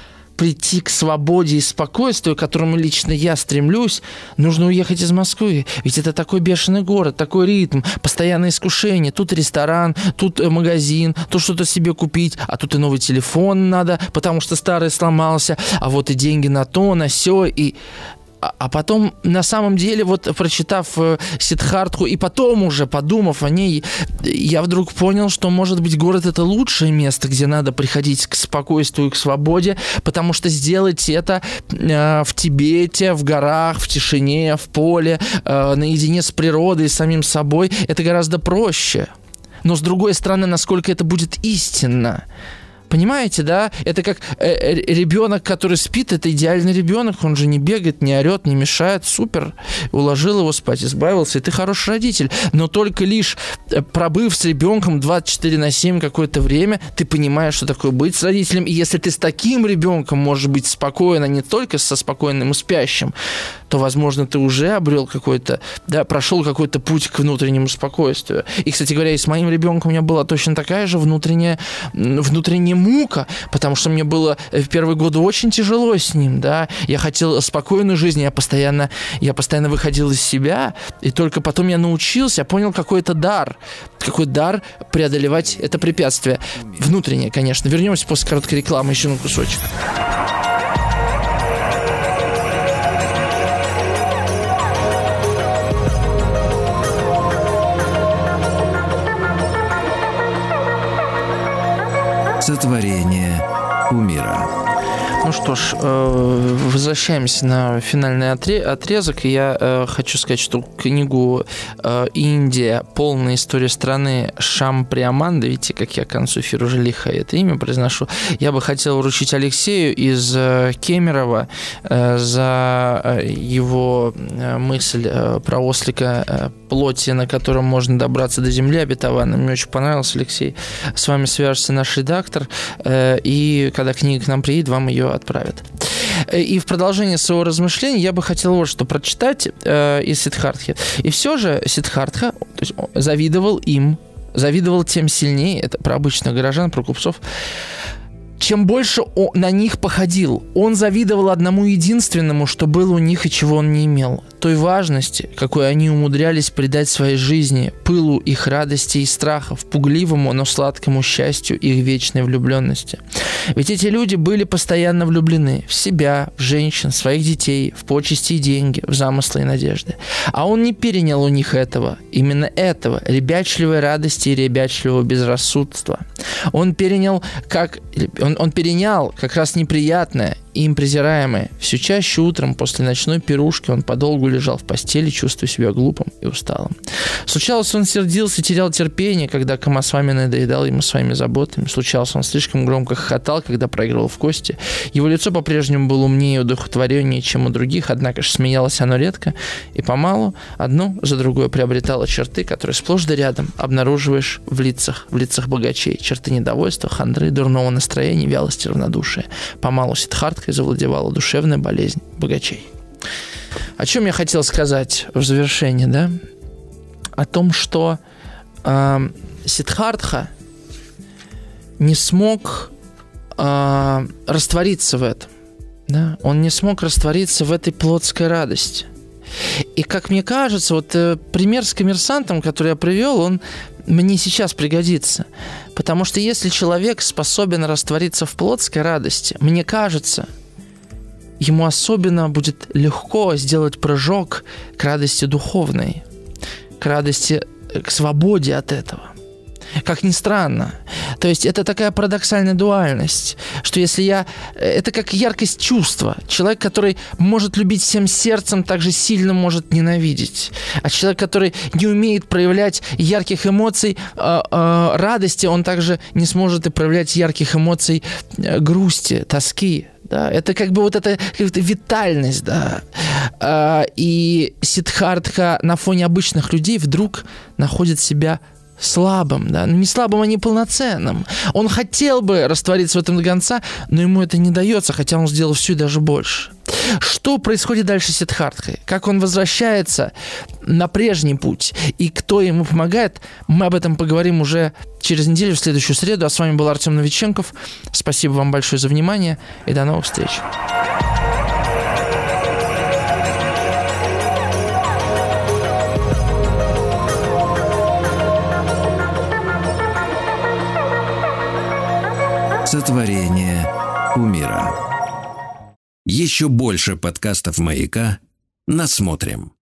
прийти к свободе и спокойствию, к которому лично я стремлюсь, нужно уехать из Москвы. Ведь это такой бешеный город, такой ритм, постоянное искушение. Тут ресторан, тут э, магазин, тут что-то себе купить, а тут и новый телефон надо, потому что старый сломался, а вот и деньги на то, на все. И а, а потом, на самом деле, вот прочитав э, Сидхартху и потом уже подумав о ней, я вдруг понял, что, может быть, город это лучшее место, где надо приходить к спокойствию и к свободе, потому что сделать это э, в Тибете, в горах, в тишине, в поле, э, наедине с природой, с самим собой, это гораздо проще. Но с другой стороны, насколько это будет истинно. Понимаете, да? Это как э, э, ребенок, который спит, это идеальный ребенок, он же не бегает, не орет, не мешает, супер. Уложил его спать, избавился, и ты хороший родитель. Но только лишь э, пробыв с ребенком 24 на 7 какое-то время, ты понимаешь, что такое быть с родителем. И если ты с таким ребенком можешь быть спокоен, а не только со спокойным и спящим, то, возможно, ты уже обрел какой-то, да, прошел какой-то путь к внутреннему спокойствию. И, кстати говоря, и с моим ребенком у меня была точно такая же внутренняя, внутренняя мука, потому что мне было в первые годы очень тяжело с ним, да. Я хотел спокойную жизнь, я постоянно, я постоянно выходил из себя, и только потом я научился, я понял, какой это дар, какой дар преодолевать это препятствие. Внутреннее, конечно. Вернемся после короткой рекламы еще на кусочек. Сотворение умира. Ну что ж, э, возвращаемся на финальный отрезок. Я э, хочу сказать, что книгу э, «Индия. Полная история страны» Шамприаманда, видите, как я к концу эфира уже лихо это имя произношу, я бы хотел вручить Алексею из Кемерово за его мысль про ослика плоти, на котором можно добраться до земли обетованной. Мне очень понравился, Алексей. С вами свяжется наш редактор, и когда книга к нам приедет, вам ее отправят. И в продолжение своего размышления я бы хотел вот что прочитать э, из Сидхартхи. И все же Сидхартха то есть, завидовал им, завидовал тем сильнее, это про обычных горожан, про купцов, чем больше он на них походил. Он завидовал одному единственному, что было у них и чего он не имел. Той важности, какой они умудрялись придать своей жизни, пылу их радости и страхов, пугливому, но сладкому счастью их вечной влюбленности. Ведь эти люди были постоянно влюблены в себя, в женщин, своих детей, в почести и деньги, в замыслы и надежды. А он не перенял у них этого, именно этого, ребячливой радости и ребячливого безрассудства. Он перенял, как, он, он перенял как раз неприятное им презираемое. Все чаще утром после ночной пирушки он подолгу лежал в постели, чувствуя себя глупым и усталым. Случалось, он сердился, терял терпение, когда Камасвами надоедал ему своими заботами. Случалось, он слишком громко хохотал, когда проигрывал в кости. Его лицо по-прежнему было умнее и удохотвореннее, чем у других, однако же смеялось оно редко, и помалу одну за другой приобретало черты, которые сплошь да рядом обнаруживаешь в лицах, в лицах богачей. Черты недовольства, хандры, дурного настроения, вялости, равнодушия. Помалу Сидхарт схваткой завладевала душевная болезнь богачей. О чем я хотел сказать в завершении, да? О том, что э, Сидхартха не смог э, раствориться в этом. Да? Он не смог раствориться в этой плотской радости. И как мне кажется, вот э, пример с коммерсантом, который я привел, он мне сейчас пригодится. Потому что если человек способен раствориться в плотской радости, мне кажется, ему особенно будет легко сделать прыжок к радости духовной, к радости, к свободе от этого. Как ни странно. То есть это такая парадоксальная дуальность, что если я... Это как яркость чувства. Человек, который может любить всем сердцем, также сильно может ненавидеть. А человек, который не умеет проявлять ярких эмоций э, э, радости, он также не сможет и проявлять ярких эмоций э, грусти, тоски Да, это как бы вот эта витальность, да. А, и Сидхартха на фоне обычных людей вдруг находит себя слабым, да, ну, не слабым, а не полноценным. Он хотел бы раствориться в этом до конца, но ему это не дается, хотя он сделал все и даже больше. Что происходит дальше с Сидхартхой? Как он возвращается на прежний путь? И кто ему помогает? Мы об этом поговорим уже через неделю, в следующую среду. А с вами был Артем Новиченков. Спасибо вам большое за внимание и до новых встреч. Сотворение умира. Еще больше подкастов «Маяка» насмотрим.